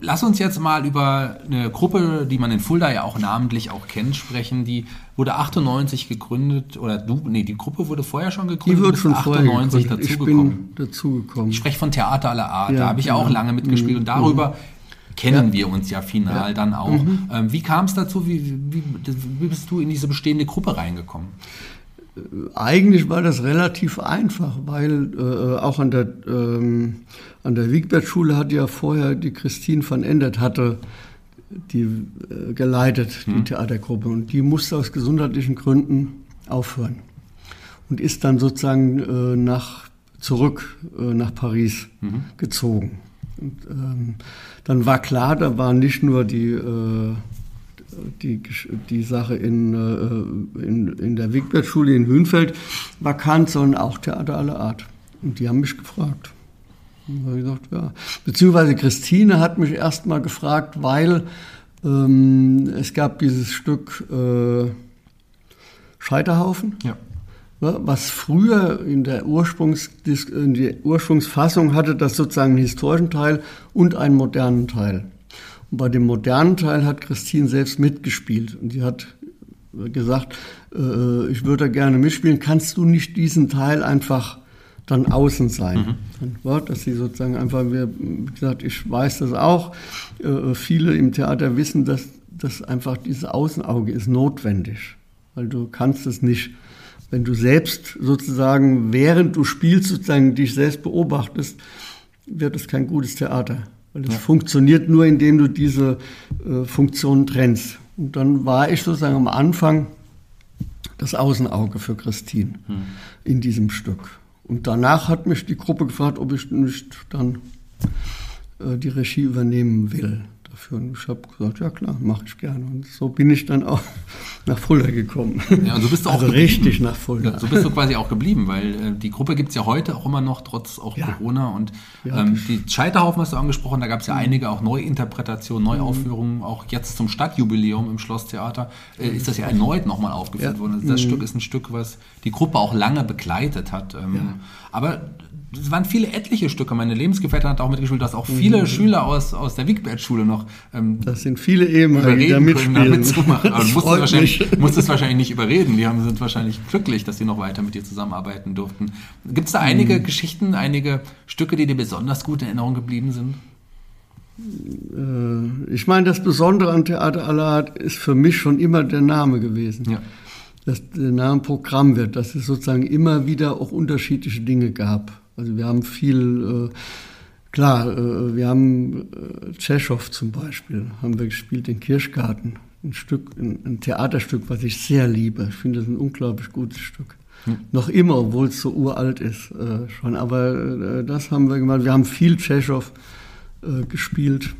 lass uns jetzt mal über eine Gruppe, die man in Fulda ja auch namentlich auch kennt, sprechen. Die wurde 98 gegründet oder du, nee, die Gruppe wurde vorher schon gegründet. Die wird schon 98 dazugekommen. dazugekommen. Ich spreche von Theater aller Art. Ja, da habe ich ja auch lange mitgespielt mhm. und darüber kennen ja. wir uns ja final ja. dann auch. Mhm. Ähm, wie kam es dazu? Wie, wie, wie bist du in diese bestehende Gruppe reingekommen? Eigentlich war das relativ einfach, weil äh, auch an der, ähm, an der Wiegbert-Schule hat ja vorher die Christine van Endert hatte die äh, geleitet, die hm. Theatergruppe. Und die musste aus gesundheitlichen Gründen aufhören. Und ist dann sozusagen äh, nach, zurück äh, nach Paris mhm. gezogen. Und, ähm, dann war klar, da war nicht nur die äh, die, die Sache in, äh, in, in der Wigbert-Schule in Hünfeld vakant, sondern auch Theater aller Art. Und die haben mich gefragt. Und habe ich gesagt, ja. Beziehungsweise Christine hat mich erst mal gefragt, weil ähm, es gab dieses Stück äh, Scheiterhaufen. Ja. Was früher in der, in der Ursprungsfassung hatte, das sozusagen einen historischen Teil und einen modernen Teil. Und bei dem modernen Teil hat Christine selbst mitgespielt und sie hat gesagt, äh, ich würde gerne mitspielen, kannst du nicht diesen Teil einfach dann außen sein? Mhm. Dass sie sozusagen einfach, wie gesagt, ich weiß das auch, äh, viele im Theater wissen, dass, dass einfach dieses Außenauge ist notwendig, weil du kannst es nicht wenn du selbst sozusagen, während du spielst, sozusagen dich selbst beobachtest, wird es kein gutes Theater. Weil es ja. funktioniert nur, indem du diese äh, Funktionen trennst. Und dann war ich sozusagen am Anfang das Außenauge für Christine hm. in diesem Stück. Und danach hat mich die Gruppe gefragt, ob ich nicht dann äh, die Regie übernehmen will führen. Ich habe gesagt, ja klar, mache ich gerne. Und so bin ich dann auch nach Fulda gekommen. Ja, und so bist du also auch richtig nach Fulda. Ja, so bist du quasi auch geblieben, weil äh, die Gruppe gibt es ja heute auch immer noch, trotz auch ja. Corona. Und ähm, die Scheiterhaufen hast du angesprochen, da gab es ja mhm. einige auch Neuinterpretationen, Neuaufführungen, mhm. auch jetzt zum Stadtjubiläum im Schlosstheater äh, ist das ja erneut nochmal aufgeführt worden. Also das mhm. Stück ist ein Stück, was die Gruppe auch lange begleitet hat. Ähm, aber es waren viele etliche Stücke. Meine Lebensgefährtin hat auch mitgespielt. Du hast auch viele mhm. Schüler aus, aus der Wigbert-Schule noch. Ähm, das sind viele ehemalige, die da mitspielen. Mitzumachen. Aber du musst es, wahrscheinlich, wahrscheinlich nicht überreden. Die haben, sind wahrscheinlich glücklich, dass sie noch weiter mit dir zusammenarbeiten durften. Gibt es da einige mhm. Geschichten, einige Stücke, die dir besonders gut in Erinnerung geblieben sind? Äh, ich meine, das Besondere an Theater aller Art ist für mich schon immer der Name gewesen. Ja. Dass der Name Programm wird, dass es sozusagen immer wieder auch unterschiedliche Dinge gab. Also wir haben viel, äh, klar, äh, wir haben äh, Tschechow zum Beispiel, haben wir gespielt in Kirschgarten. Ein Stück, ein, ein Theaterstück, was ich sehr liebe. Ich finde das ein unglaublich gutes Stück. Hm. Noch immer, obwohl es so uralt ist äh, schon. Aber äh, das haben wir gemacht. Wir haben viel Tschechow äh, gespielt.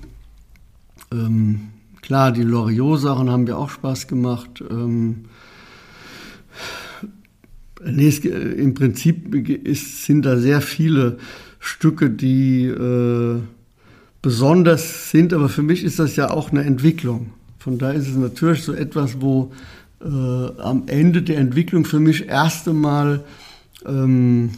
Ähm, klar, die Loriot-Sachen haben mir auch Spaß gemacht. Ähm, Nee, es, im Prinzip ist, sind da sehr viele Stücke, die äh, besonders sind, aber für mich ist das ja auch eine Entwicklung. Von daher ist es natürlich so etwas, wo äh, am Ende der Entwicklung für mich erst einmal ähm,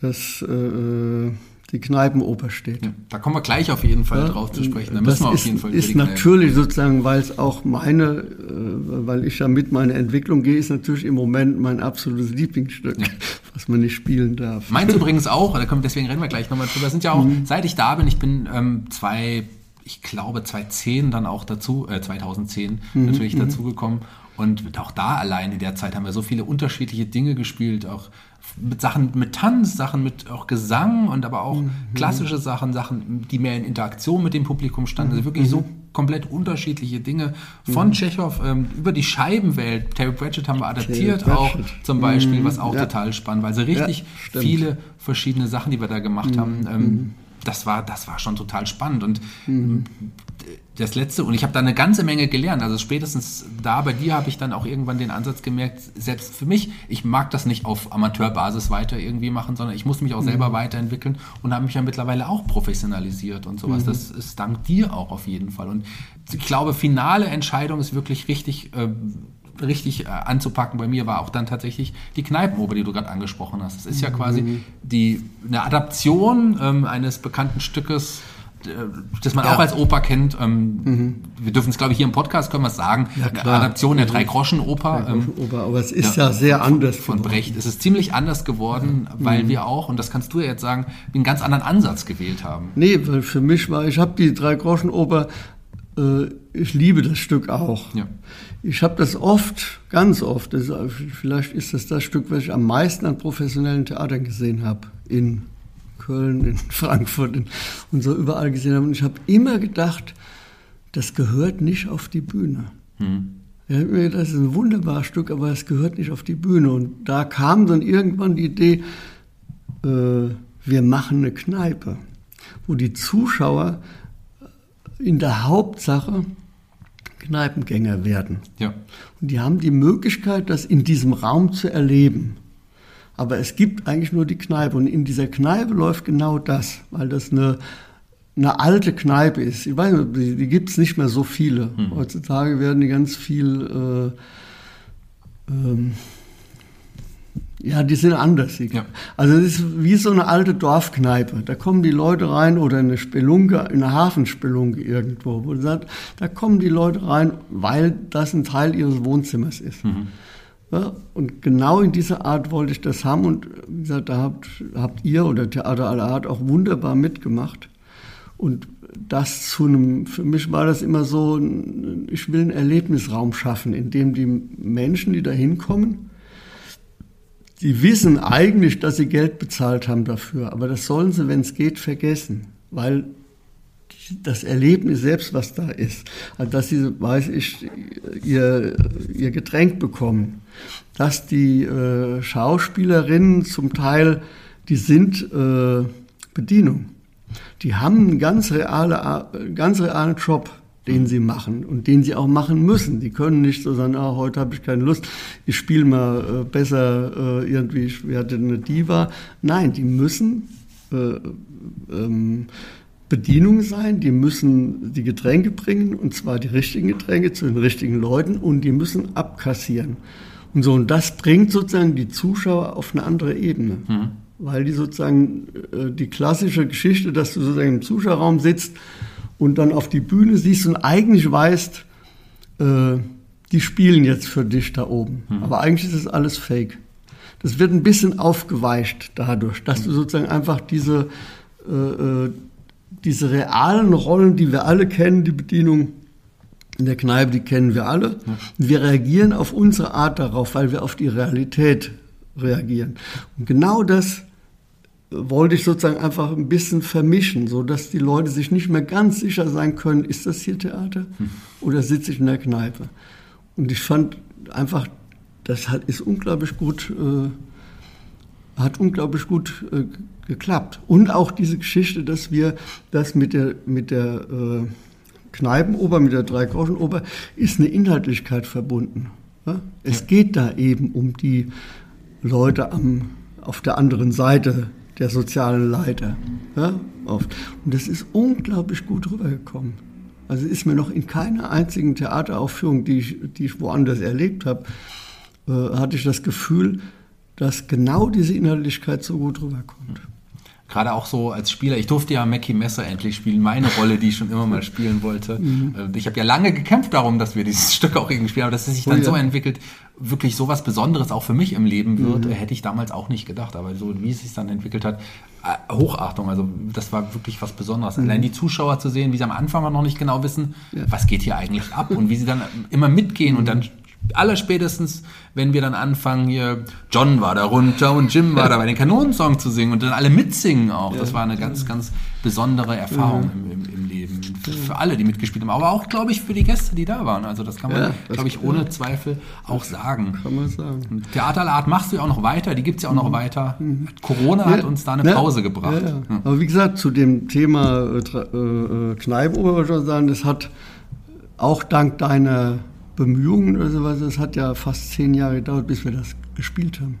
das äh, die Kneipenoper steht. Da kommen wir gleich auf jeden Fall ja, drauf zu sprechen. Da müssen wir auf jeden Fall ist natürlich sozusagen, weil es auch meine, äh, weil ich ja mit meiner Entwicklung gehe, ist natürlich im Moment mein absolutes Lieblingsstück, ja. was man nicht spielen darf. Meins übrigens auch, da kommen, deswegen reden wir gleich nochmal drüber. Sind ja auch, mhm. seit ich da bin, ich bin ähm, zwei, ich glaube 2010 dann auch dazu, äh, 2010 mhm. natürlich mhm. dazugekommen. Und auch da allein in der Zeit haben wir so viele unterschiedliche Dinge gespielt, auch mit Sachen mit Tanz, Sachen mit auch Gesang und aber auch mhm. klassische Sachen, Sachen, die mehr in Interaktion mit dem Publikum standen. Also wirklich mhm. so komplett unterschiedliche Dinge von mhm. Tschechow ähm, über die Scheibenwelt. Terry Pratchett haben wir adaptiert auch zum Beispiel, mhm. was auch ja. total spannend war. Also richtig ja, viele verschiedene Sachen, die wir da gemacht haben. Mhm. Ähm, das war, das war schon total spannend. Und mhm. Das Letzte, und ich habe da eine ganze Menge gelernt. Also spätestens da bei dir habe ich dann auch irgendwann den Ansatz gemerkt, selbst für mich, ich mag das nicht auf Amateurbasis weiter irgendwie machen, sondern ich muss mich auch mhm. selber weiterentwickeln und habe mich ja mittlerweile auch professionalisiert und sowas. Mhm. Das ist dank dir auch auf jeden Fall. Und ich glaube, finale Entscheidung ist wirklich richtig. Äh, richtig äh, anzupacken bei mir war auch dann tatsächlich die Kneipenoper, die du gerade angesprochen hast. Das ist ja quasi mhm. die, eine Adaption ähm, eines bekannten Stückes, das man ja. auch als Oper kennt. Ähm, mhm. Wir dürfen es, glaube ich, hier im Podcast können wir es sagen. Ja, Adaption der mhm. Drei-Groschen-Oper. Ähm, aber es ist ja, ja sehr anders. Von geworden. Brecht. Es ist ziemlich anders geworden, weil mhm. wir auch, und das kannst du ja jetzt sagen, einen ganz anderen Ansatz gewählt haben. Nee, weil für mich war, ich habe die Drei-Groschen-Oper äh, ich liebe das Stück auch. Ich habe das oft, ganz oft, das, vielleicht ist das das Stück, was ich am meisten an professionellen Theatern gesehen habe. In Köln, in Frankfurt in, und so überall gesehen habe. Und ich habe immer gedacht, das gehört nicht auf die Bühne. Hm. Ja, das ist ein wunderbares Stück, aber es gehört nicht auf die Bühne. Und da kam dann irgendwann die Idee, äh, wir machen eine Kneipe, wo die Zuschauer in der Hauptsache Kneipengänger werden. Ja. Und die haben die Möglichkeit, das in diesem Raum zu erleben. Aber es gibt eigentlich nur die Kneipe. Und in dieser Kneipe läuft genau das, weil das eine, eine alte Kneipe ist. Ich weiß nicht, die, die gibt es nicht mehr so viele. Hm. Heutzutage werden die ganz viel äh, ähm, ja, die sind anders. Ja. Also es ist wie so eine alte Dorfkneipe. Da kommen die Leute rein oder eine Spelunke, eine Hafenspelunke irgendwo, wo sagt, da kommen die Leute rein, weil das ein Teil ihres Wohnzimmers ist. Mhm. Ja, und genau in dieser Art wollte ich das haben und wie gesagt, da habt, habt ihr oder Theater aller Art auch wunderbar mitgemacht. Und das zu einem, für mich war das immer so, ich will einen Erlebnisraum schaffen, in dem die Menschen, die da hinkommen, die wissen eigentlich, dass sie Geld bezahlt haben dafür, aber das sollen sie, wenn es geht, vergessen, weil das Erlebnis selbst, was da ist, also dass sie, weiß ich, ihr, ihr Getränk bekommen, dass die äh, Schauspielerinnen zum Teil, die sind äh, Bedienung. Die haben einen ganz, reale, ganz realen Job den sie machen und den sie auch machen müssen. Die können nicht so sagen, ah, heute habe ich keine Lust, ich spiele mal äh, besser äh, irgendwie, ich werde eine Diva. Nein, die müssen äh, ähm, Bedienung sein, die müssen die Getränke bringen und zwar die richtigen Getränke zu den richtigen Leuten und die müssen abkassieren. Und so, und das bringt sozusagen die Zuschauer auf eine andere Ebene. Mhm. Weil die sozusagen äh, die klassische Geschichte, dass du sozusagen im Zuschauerraum sitzt, und dann auf die Bühne siehst und eigentlich weißt, äh, die spielen jetzt für dich da oben. Mhm. Aber eigentlich ist das alles Fake. Das wird ein bisschen aufgeweicht dadurch, dass du sozusagen einfach diese, äh, äh, diese realen Rollen, die wir alle kennen, die Bedienung in der Kneipe, die kennen wir alle. Wir reagieren auf unsere Art darauf, weil wir auf die Realität reagieren. Und genau das wollte ich sozusagen einfach ein bisschen vermischen, so dass die Leute sich nicht mehr ganz sicher sein können, ist das hier Theater hm. oder sitze ich in der Kneipe? Und ich fand einfach, das ist unglaublich gut, äh, hat unglaublich gut äh, geklappt. Und auch diese Geschichte, dass wir das mit der, mit der äh, Kneipenoper, mit der Dreigroschenoper, ist eine Inhaltlichkeit verbunden. Ja? Es ja. geht da eben um die Leute am, auf der anderen Seite der sozialen Leiter. Ja, oft. Und das ist unglaublich gut rübergekommen. Also ist mir noch in keiner einzigen Theateraufführung, die ich, die ich woanders erlebt habe, äh, hatte ich das Gefühl, dass genau diese Inhaltlichkeit so gut rüberkommt. Gerade auch so als Spieler, ich durfte ja Mackie Messer endlich spielen, meine Rolle, die ich schon immer mal spielen wollte. Mhm. Äh, ich habe ja lange gekämpft darum, dass wir dieses Stück auch irgendwie spielen, aber dass es sich dann oh, ja. so entwickelt, wirklich so was Besonderes auch für mich im Leben wird, mhm. hätte ich damals auch nicht gedacht. Aber so wie es sich dann entwickelt hat, äh, Hochachtung, also das war wirklich was Besonderes. Mhm. Allein die Zuschauer zu sehen, wie sie am Anfang noch nicht genau wissen, ja. was geht hier eigentlich ab und wie sie dann immer mitgehen und dann allerspätestens, wenn wir dann anfangen, hier John war da runter und Jim war da bei den Kanonensong zu singen und dann alle mitsingen auch. Das war eine ganz, ganz besondere Erfahrung im, im, im Leben. Für alle, die mitgespielt haben, aber auch, glaube ich, für die Gäste, die da waren. Also das kann man, ja, glaube ich, ohne Zweifel auch sagen. Kann man sagen. Theaterart machst du ja auch noch weiter, die gibt es ja auch noch mhm. weiter. Mhm. Corona hat uns da eine Pause gebracht. Aber wie gesagt, zu dem Thema äh, äh, Kneipen, würde ich sagen, das hat auch dank deiner Bemühungen oder sowas. Es hat ja fast zehn Jahre gedauert, bis wir das gespielt haben.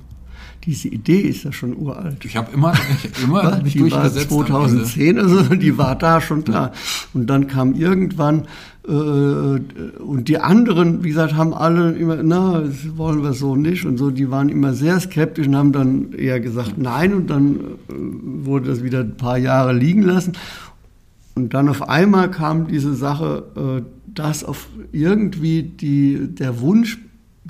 Diese Idee ist ja schon uralt. Ich habe immer, ich immer mich die war 2010, also die war da schon da. Und dann kam irgendwann äh, und die anderen, wie gesagt, haben alle immer, na, das wollen wir so nicht und so. Die waren immer sehr skeptisch und haben dann eher gesagt nein und dann äh, wurde das wieder ein paar Jahre liegen lassen. Und dann auf einmal kam diese Sache, äh, dass auf irgendwie die, der Wunsch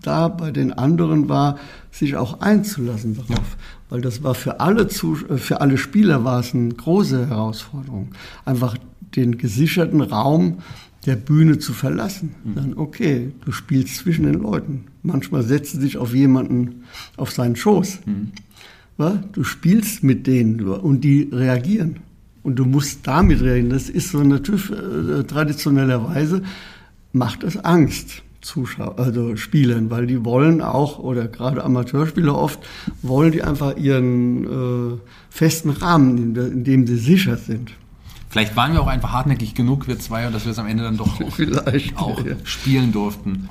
da bei den anderen war, sich auch einzulassen darauf. Weil das war für alle, äh, für alle Spieler war es eine große Herausforderung. Einfach den gesicherten Raum der Bühne zu verlassen. Mhm. Dann, okay, du spielst zwischen den Leuten. Manchmal setzt du dich auf jemanden auf seinen Schoß. Mhm. Du spielst mit denen und die reagieren. Und du musst damit reden. Das ist so natürlich äh, traditionellerweise macht es Angst. Zuschauer, also Spielern, weil die wollen auch, oder gerade Amateurspieler oft, wollen die einfach ihren äh, festen Rahmen, in, dem sie sicher sind. Vielleicht waren wir auch einfach hartnäckig genug, wir zwei, und dass wir es am Ende dann doch auch, auch ja. spielen durften.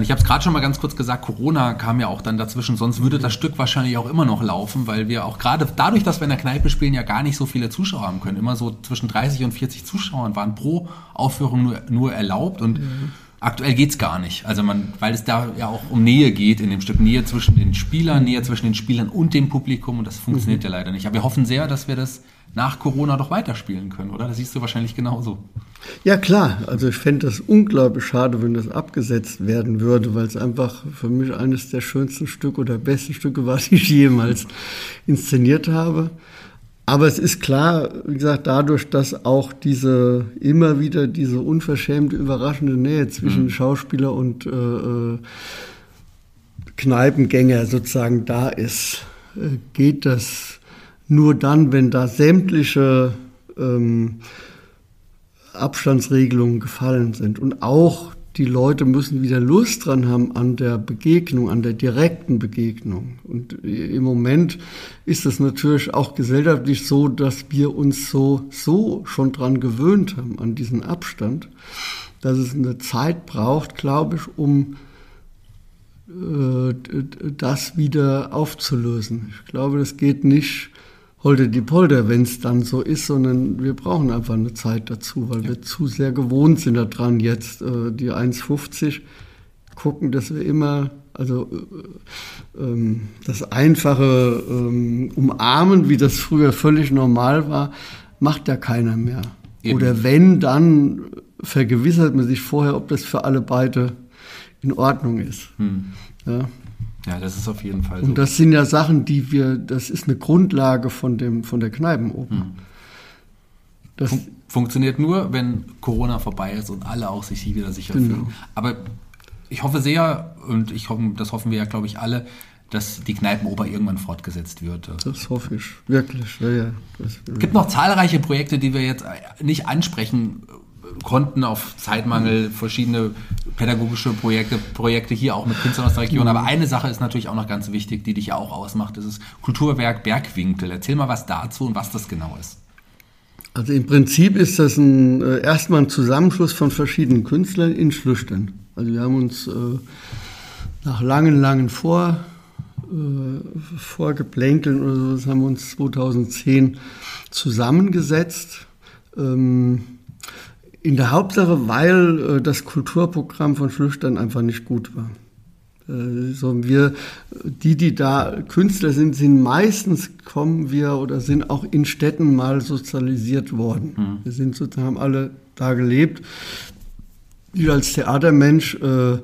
Ich habe es gerade schon mal ganz kurz gesagt, Corona kam ja auch dann dazwischen, sonst würde das Stück wahrscheinlich auch immer noch laufen, weil wir auch gerade dadurch, dass wir in der Kneipe spielen, ja gar nicht so viele Zuschauer haben können. Immer so zwischen 30 und 40 Zuschauern waren pro Aufführung nur, nur erlaubt und mhm. Aktuell geht's gar nicht. Also man, weil es da ja auch um Nähe geht in dem Stück. Nähe zwischen den Spielern, Nähe zwischen den Spielern und dem Publikum und das funktioniert mhm. ja leider nicht. Aber wir hoffen sehr, dass wir das nach Corona doch weiterspielen können, oder? Das siehst du wahrscheinlich genauso. Ja, klar. Also ich fände das unglaublich schade, wenn das abgesetzt werden würde, weil es einfach für mich eines der schönsten Stücke oder besten Stücke war, die ich jemals inszeniert habe. Aber es ist klar, wie gesagt, dadurch, dass auch diese immer wieder diese unverschämte, überraschende Nähe zwischen mhm. Schauspieler und äh, äh, Kneipengänger sozusagen da ist, äh, geht das nur dann, wenn da sämtliche ähm, Abstandsregelungen gefallen sind und auch die Leute müssen wieder Lust dran haben an der Begegnung, an der direkten Begegnung. Und im Moment ist es natürlich auch gesellschaftlich so, dass wir uns so, so schon dran gewöhnt haben, an diesen Abstand, dass es eine Zeit braucht, glaube ich, um äh, das wieder aufzulösen. Ich glaube, das geht nicht holde die Polder, wenn es dann so ist, sondern wir brauchen einfach eine Zeit dazu, weil ja. wir zu sehr gewohnt sind daran, jetzt äh, die 1,50 gucken, dass wir immer, also äh, ähm, das einfache ähm, Umarmen, wie das früher völlig normal war, macht ja keiner mehr. Eben. Oder wenn, dann vergewissert man sich vorher, ob das für alle beide in Ordnung ist. Hm. Ja. Ja, das ist auf jeden Fall so. Und das sind ja Sachen, die wir, das ist eine Grundlage von, dem, von der Kneipenoper. Hm. Das Fun funktioniert nur, wenn Corona vorbei ist und alle auch sich wieder sicher genau. fühlen. Aber ich hoffe sehr, und ich hoffe, das hoffen wir ja, glaube ich, alle, dass die Kneipenoper irgendwann fortgesetzt wird. Das hoffe ich, wirklich. Ja, ja. Es gibt noch zahlreiche Projekte, die wir jetzt nicht ansprechen konnten auf Zeitmangel verschiedene pädagogische Projekte, Projekte hier auch mit Künstlern aus der Region. Aber eine Sache ist natürlich auch noch ganz wichtig, die dich ja auch ausmacht. Das ist Kulturwerk Bergwinkel. Erzähl mal was dazu und was das genau ist. Also im Prinzip ist das ein, äh, erstmal ein Zusammenschluss von verschiedenen Künstlern in Schlüchtern. Also wir haben uns äh, nach langen, langen Vor, äh, Vorgeplänkeln oder so, haben wir uns 2010 zusammengesetzt. Ähm, in der Hauptsache, weil äh, das Kulturprogramm von Schlüchtern einfach nicht gut war. Äh, so wir, die, die da Künstler sind, sind meistens kommen wir oder sind auch in Städten mal sozialisiert worden. Mhm. Wir sind sozusagen haben alle da gelebt. Ich als Theatermensch, äh,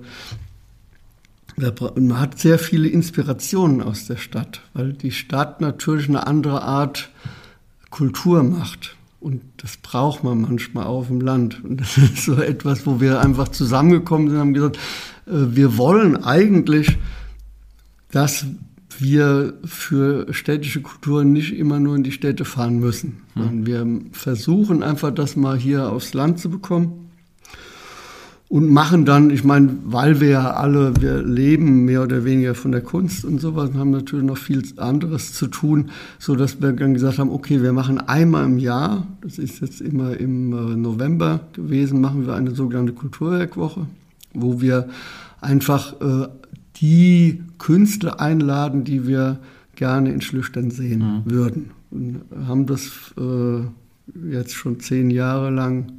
man hat sehr viele Inspirationen aus der Stadt, weil die Stadt natürlich eine andere Art Kultur macht. Und das braucht man manchmal auf dem Land. Und das ist so etwas, wo wir einfach zusammengekommen sind und haben gesagt, äh, wir wollen eigentlich, dass wir für städtische Kulturen nicht immer nur in die Städte fahren müssen. Hm. Wir versuchen einfach, das mal hier aufs Land zu bekommen und machen dann, ich meine, weil wir ja alle, wir leben mehr oder weniger von der Kunst und sowas haben natürlich noch viel anderes zu tun, so dass wir dann gesagt haben, okay, wir machen einmal im Jahr, das ist jetzt immer im äh, November gewesen, machen wir eine sogenannte Kulturwerkwoche, wo wir einfach äh, die Künstler einladen, die wir gerne in Schlüchtern sehen mhm. würden. Und haben das äh, jetzt schon zehn Jahre lang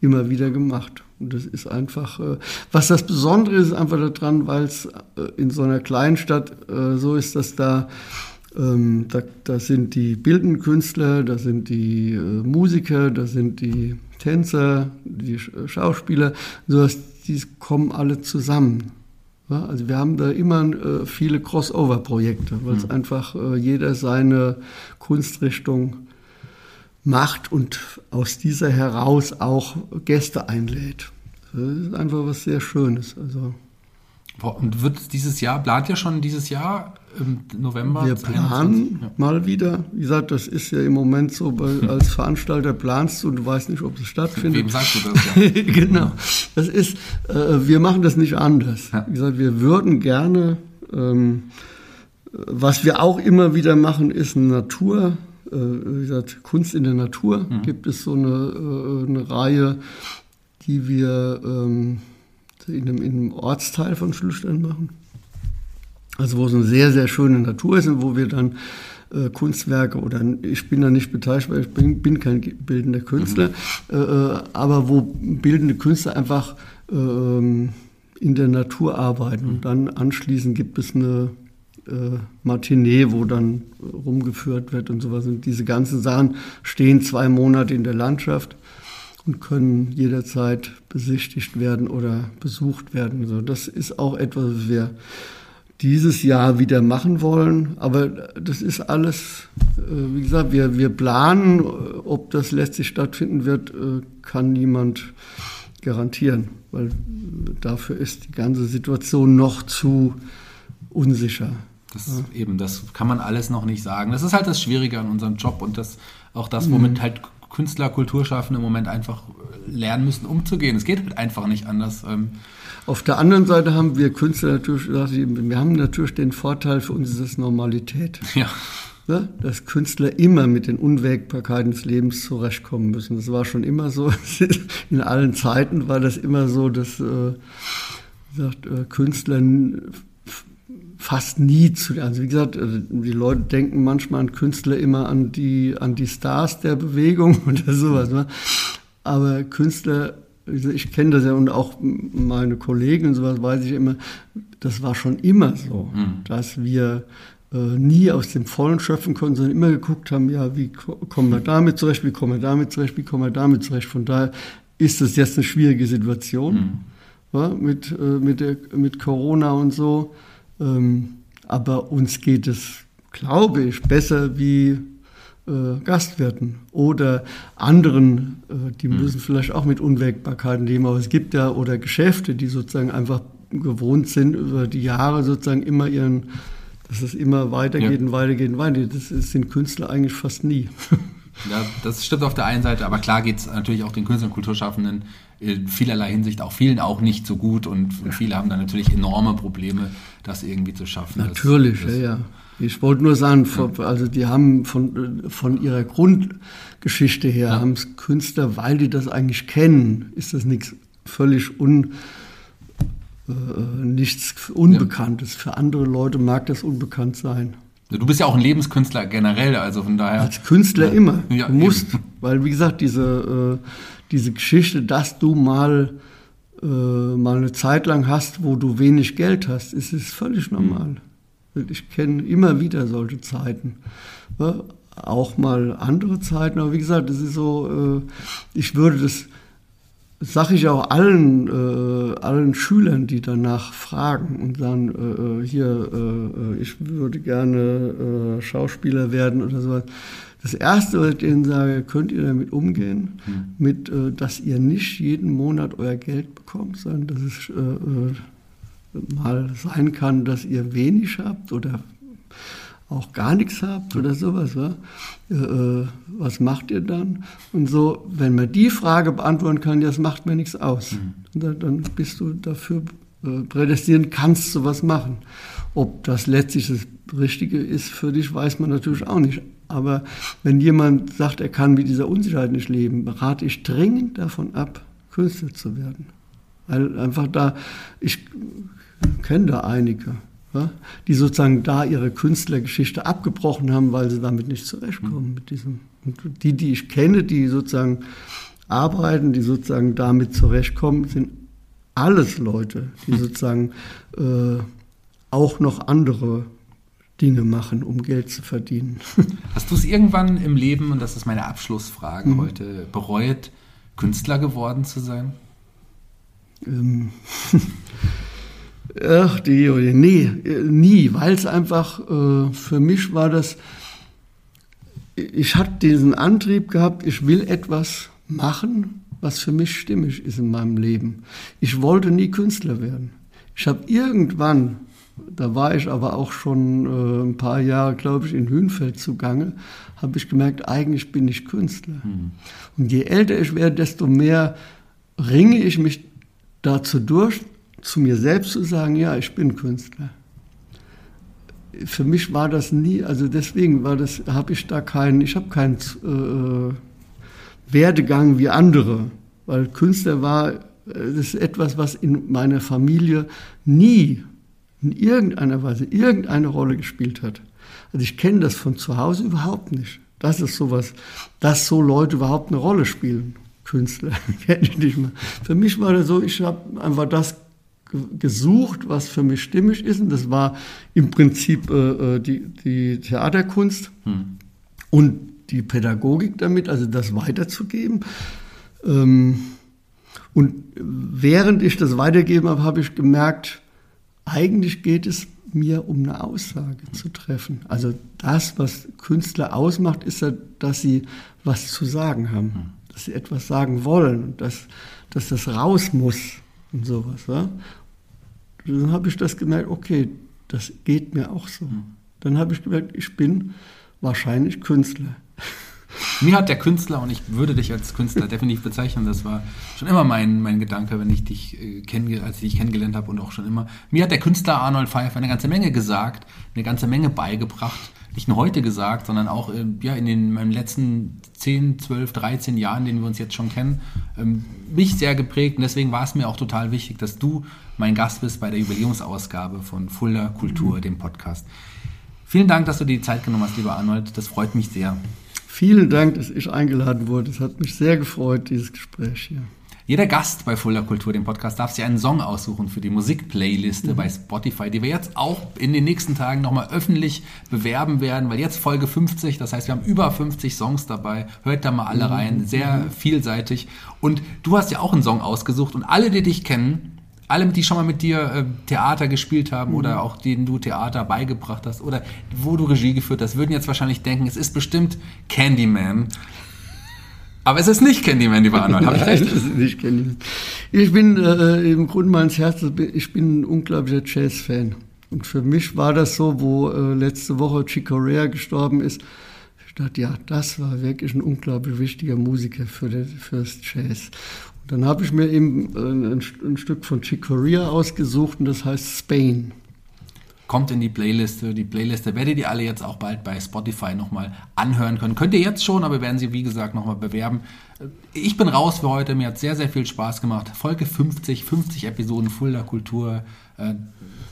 immer wieder gemacht. Und das ist einfach, äh, was das Besondere ist, einfach daran, weil es äh, in so einer kleinen Stadt äh, so ist, dass da, ähm, da, da sind die bildenden Künstler, da sind die Musiker, da sind die Tänzer, die Schauspieler, sodass die kommen alle zusammen. Ja, also wir haben da immer äh, viele Crossover-Projekte, weil es mhm. einfach äh, jeder seine Kunstrichtung macht und aus dieser heraus auch Gäste einlädt. Das ist einfach was sehr Schönes. Also und wird dieses Jahr, plant ihr schon dieses Jahr im November? Wir planen ja. mal wieder. Wie gesagt, das ist ja im Moment so, weil als Veranstalter planst du und du weißt nicht, ob es stattfindet. Wem sagst du das? Ja? genau. Das ist, äh, wir machen das nicht anders. Ja. Wie gesagt, wir würden gerne, ähm, was wir auch immer wieder machen, ist Natur äh, wie gesagt, Kunst in der Natur mhm. gibt es so eine, äh, eine Reihe, die wir ähm, in, einem, in einem Ortsteil von Schlüchtern machen. Also wo es eine sehr, sehr schöne Natur ist und wo wir dann äh, Kunstwerke oder ich bin da nicht beteiligt, weil ich bin, bin kein bildender Künstler, mhm. äh, aber wo bildende Künstler einfach äh, in der Natur arbeiten. Und dann anschließend gibt es eine äh, Matinee, wo dann rumgeführt wird und sowas. Und diese ganzen Sachen stehen zwei Monate in der Landschaft und können jederzeit besichtigt werden oder besucht werden. So, das ist auch etwas, was wir dieses Jahr wieder machen wollen. Aber das ist alles, äh, wie gesagt, wir, wir planen, ob das letztlich stattfinden wird, äh, kann niemand garantieren, weil dafür ist die ganze Situation noch zu unsicher. Das ja. eben, das kann man alles noch nicht sagen. Das ist halt das Schwierige an unserem Job und das auch das, womit mhm. halt Künstler, Kulturschaffende im Moment einfach lernen müssen, umzugehen. Es geht halt einfach nicht anders. Ähm. Auf der anderen Seite haben wir Künstler natürlich, wir haben natürlich den Vorteil, für uns ist das Normalität. Ja. ja dass Künstler immer mit den Unwägbarkeiten des Lebens zurechtkommen müssen. Das war schon immer so. In allen Zeiten war das immer so, dass äh, sagt, äh, Künstler fast nie zu, also wie gesagt, also die Leute denken manchmal an Künstler immer an die, an die Stars der Bewegung oder sowas. Ne? Aber Künstler, ich kenne das ja und auch meine Kollegen und sowas weiß ich immer, das war schon immer so, mhm. dass wir äh, nie aus dem Vollen schöpfen konnten, sondern immer geguckt haben, ja, wie kommen wir damit zurecht, wie kommen wir damit zurecht, wie kommen wir damit zurecht. Von daher ist das jetzt eine schwierige Situation mhm. ja, mit, äh, mit, der, mit Corona und so. Ähm, aber uns geht es, glaube ich, besser wie äh, Gastwirten oder anderen, äh, die mhm. müssen vielleicht auch mit Unwägbarkeiten leben, aber es gibt ja oder Geschäfte, die sozusagen einfach gewohnt sind, über die Jahre sozusagen immer ihren, dass es immer weitergeht ja. und weitergeht und weitergeht. Das sind Künstler eigentlich fast nie. Ja, das stimmt auf der einen Seite, aber klar geht es natürlich auch den Künstlern und Kulturschaffenden in vielerlei Hinsicht auch vielen auch nicht so gut und, viele haben da natürlich enorme Probleme, das irgendwie zu schaffen. Natürlich, das, das, ja, ja. Ich wollte nur sagen, also die haben von, von ihrer Grundgeschichte her, ja. haben es Künstler, weil die das eigentlich kennen, ist das nichts völlig un, äh, nichts Unbekanntes. Ja. Für andere Leute mag das unbekannt sein. Du bist ja auch ein Lebenskünstler generell, also von daher. Als Künstler ja. immer. Ja, du musst, eben. weil wie gesagt, diese, äh, diese Geschichte, dass du mal, äh, mal eine Zeit lang hast, wo du wenig Geld hast, ist, ist völlig normal. Mhm. Ich kenne immer wieder solche Zeiten. Ja, auch mal andere Zeiten, aber wie gesagt, das ist so, äh, ich würde das sage ich auch allen, äh, allen Schülern, die danach fragen und sagen, äh, äh hier, äh, äh, ich würde gerne äh, Schauspieler werden oder sowas. Das Erste, was ich denen sage, könnt ihr damit umgehen, mhm. mit, dass ihr nicht jeden Monat euer Geld bekommt, sondern dass es mal sein kann, dass ihr wenig habt oder auch gar nichts habt oder sowas, wa? Äh, äh, was macht ihr dann? Und so, wenn man die Frage beantworten kann, das macht mir nichts aus. Mhm. Dann, dann, bist du dafür äh, prädestiniert, kannst du was machen. Ob das letztlich das Richtige ist für dich, weiß man natürlich auch nicht. Aber wenn jemand sagt, er kann mit dieser Unsicherheit nicht leben, rate ich dringend davon ab, Künstler zu werden. Weil einfach da, ich kenne da einige, ja, die sozusagen da ihre Künstlergeschichte abgebrochen haben, weil sie damit nicht zurechtkommen mit diesem. Und die, die ich kenne, die sozusagen arbeiten, die sozusagen damit zurechtkommen, sind alles Leute, die sozusagen äh, auch noch andere Dinge machen, um Geld zu verdienen. Hast du es irgendwann im Leben, und das ist meine Abschlussfrage mhm. heute, bereut, Künstler geworden zu sein? Ähm. Ach, die, nee, nie, weil es einfach, äh, für mich war das, ich hatte diesen Antrieb gehabt, ich will etwas machen, was für mich stimmig ist in meinem Leben. Ich wollte nie Künstler werden. Ich habe irgendwann, da war ich aber auch schon äh, ein paar Jahre, glaube ich, in Hünfeld zugange, habe ich gemerkt, eigentlich bin ich Künstler. Mhm. Und je älter ich werde, desto mehr ringe ich mich dazu durch, zu mir selbst zu sagen, ja, ich bin Künstler. Für mich war das nie, also deswegen war das, habe ich da keinen, ich habe keinen äh, Werdegang wie andere, weil Künstler war, das ist etwas, was in meiner Familie nie in irgendeiner Weise irgendeine Rolle gespielt hat. Also ich kenne das von zu Hause überhaupt nicht. Das ist sowas, dass so Leute überhaupt eine Rolle spielen. Künstler kenne ich nicht mehr. Für mich war das so, ich habe einfach das gesucht, was für mich stimmig ist. Und das war im Prinzip äh, äh, die, die Theaterkunst hm. und die Pädagogik damit, also das weiterzugeben. Ähm, und während ich das weitergeben habe, habe ich gemerkt, eigentlich geht es mir um eine Aussage zu treffen. Also das, was Künstler ausmacht, ist ja, dass sie was zu sagen haben, hm. dass sie etwas sagen wollen, dass, dass das raus muss und sowas. Ja? Dann habe ich das gemerkt, okay, das geht mir auch so. Hm. Dann habe ich gemerkt, ich bin wahrscheinlich Künstler. Mir hat der Künstler, und ich würde dich als Künstler definitiv bezeichnen, das war schon immer mein, mein Gedanke, wenn ich dich äh, als ich dich kennengelernt habe und auch schon immer. Mir hat der Künstler Arnold Pfeiffer eine ganze Menge gesagt, eine ganze Menge beigebracht. Nicht nur heute gesagt, sondern auch äh, ja, in den meinen letzten 10, 12, 13 Jahren, denen wir uns jetzt schon kennen, ähm, mich sehr geprägt. Und deswegen war es mir auch total wichtig, dass du mein Gast bist bei der Jubiläumsausgabe von Fulda Kultur, mhm. dem Podcast. Vielen Dank, dass du dir die Zeit genommen hast, lieber Arnold. Das freut mich sehr. Vielen Dank, dass ich eingeladen wurde. Es hat mich sehr gefreut, dieses Gespräch hier. Jeder Gast bei Fulda Kultur, dem Podcast, darf sich einen Song aussuchen für die Musikplayliste mhm. bei Spotify, die wir jetzt auch in den nächsten Tagen nochmal öffentlich bewerben werden, weil jetzt Folge 50, das heißt, wir haben über 50 Songs dabei. Hört da mal alle mhm. rein, sehr mhm. vielseitig. Und du hast ja auch einen Song ausgesucht und alle, die dich kennen, alle, die schon mal mit dir äh, Theater gespielt haben mhm. oder auch denen du Theater beigebracht hast oder wo du Regie geführt hast, würden jetzt wahrscheinlich denken, es ist bestimmt Candyman. Aber es ist nicht Candyman, lieber Arnold, habe ich recht? Nein, es ist nicht Candyman. Ich bin äh, im Grunde meines Herzens, ich bin ein unglaublicher Jazz-Fan. Und für mich war das so, wo äh, letzte Woche Chick Corea gestorben ist. Ich dachte, ja, das war wirklich ein unglaublich wichtiger Musiker für, den, das Jazz. Dann habe ich mir eben äh, ein, ein, Stück von Chick Corea ausgesucht und das heißt Spain. Kommt in die Playliste. Die Playliste werdet ihr alle jetzt auch bald bei Spotify nochmal anhören können. Könnt ihr jetzt schon, aber werden sie, wie gesagt, nochmal bewerben. Ich bin raus für heute. Mir hat sehr, sehr viel Spaß gemacht. Folge 50, 50 Episoden Fulda Kultur.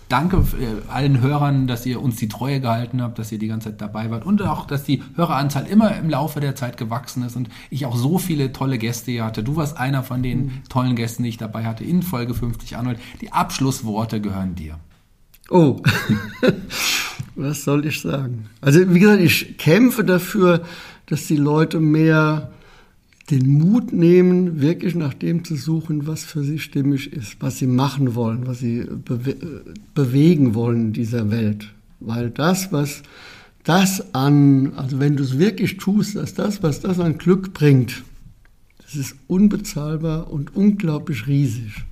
Danke äh, allen Hörern, dass ihr uns die Treue gehalten habt, dass ihr die ganze Zeit dabei wart und auch, dass die Höreranzahl immer im Laufe der Zeit gewachsen ist und ich auch so viele tolle Gäste hier hatte. Du warst einer von den mhm. tollen Gästen, die ich dabei hatte in Folge 50 Arnold. Die Abschlussworte gehören dir. Oh, was soll ich sagen? Also wie gesagt, ich kämpfe dafür, dass die Leute mehr den Mut nehmen, wirklich nach dem zu suchen, was für sie stimmig ist, was sie machen wollen, was sie bewe bewegen wollen in dieser Welt. Weil das, was das an, also wenn du es wirklich tust, dass das, was das an Glück bringt, das ist unbezahlbar und unglaublich riesig.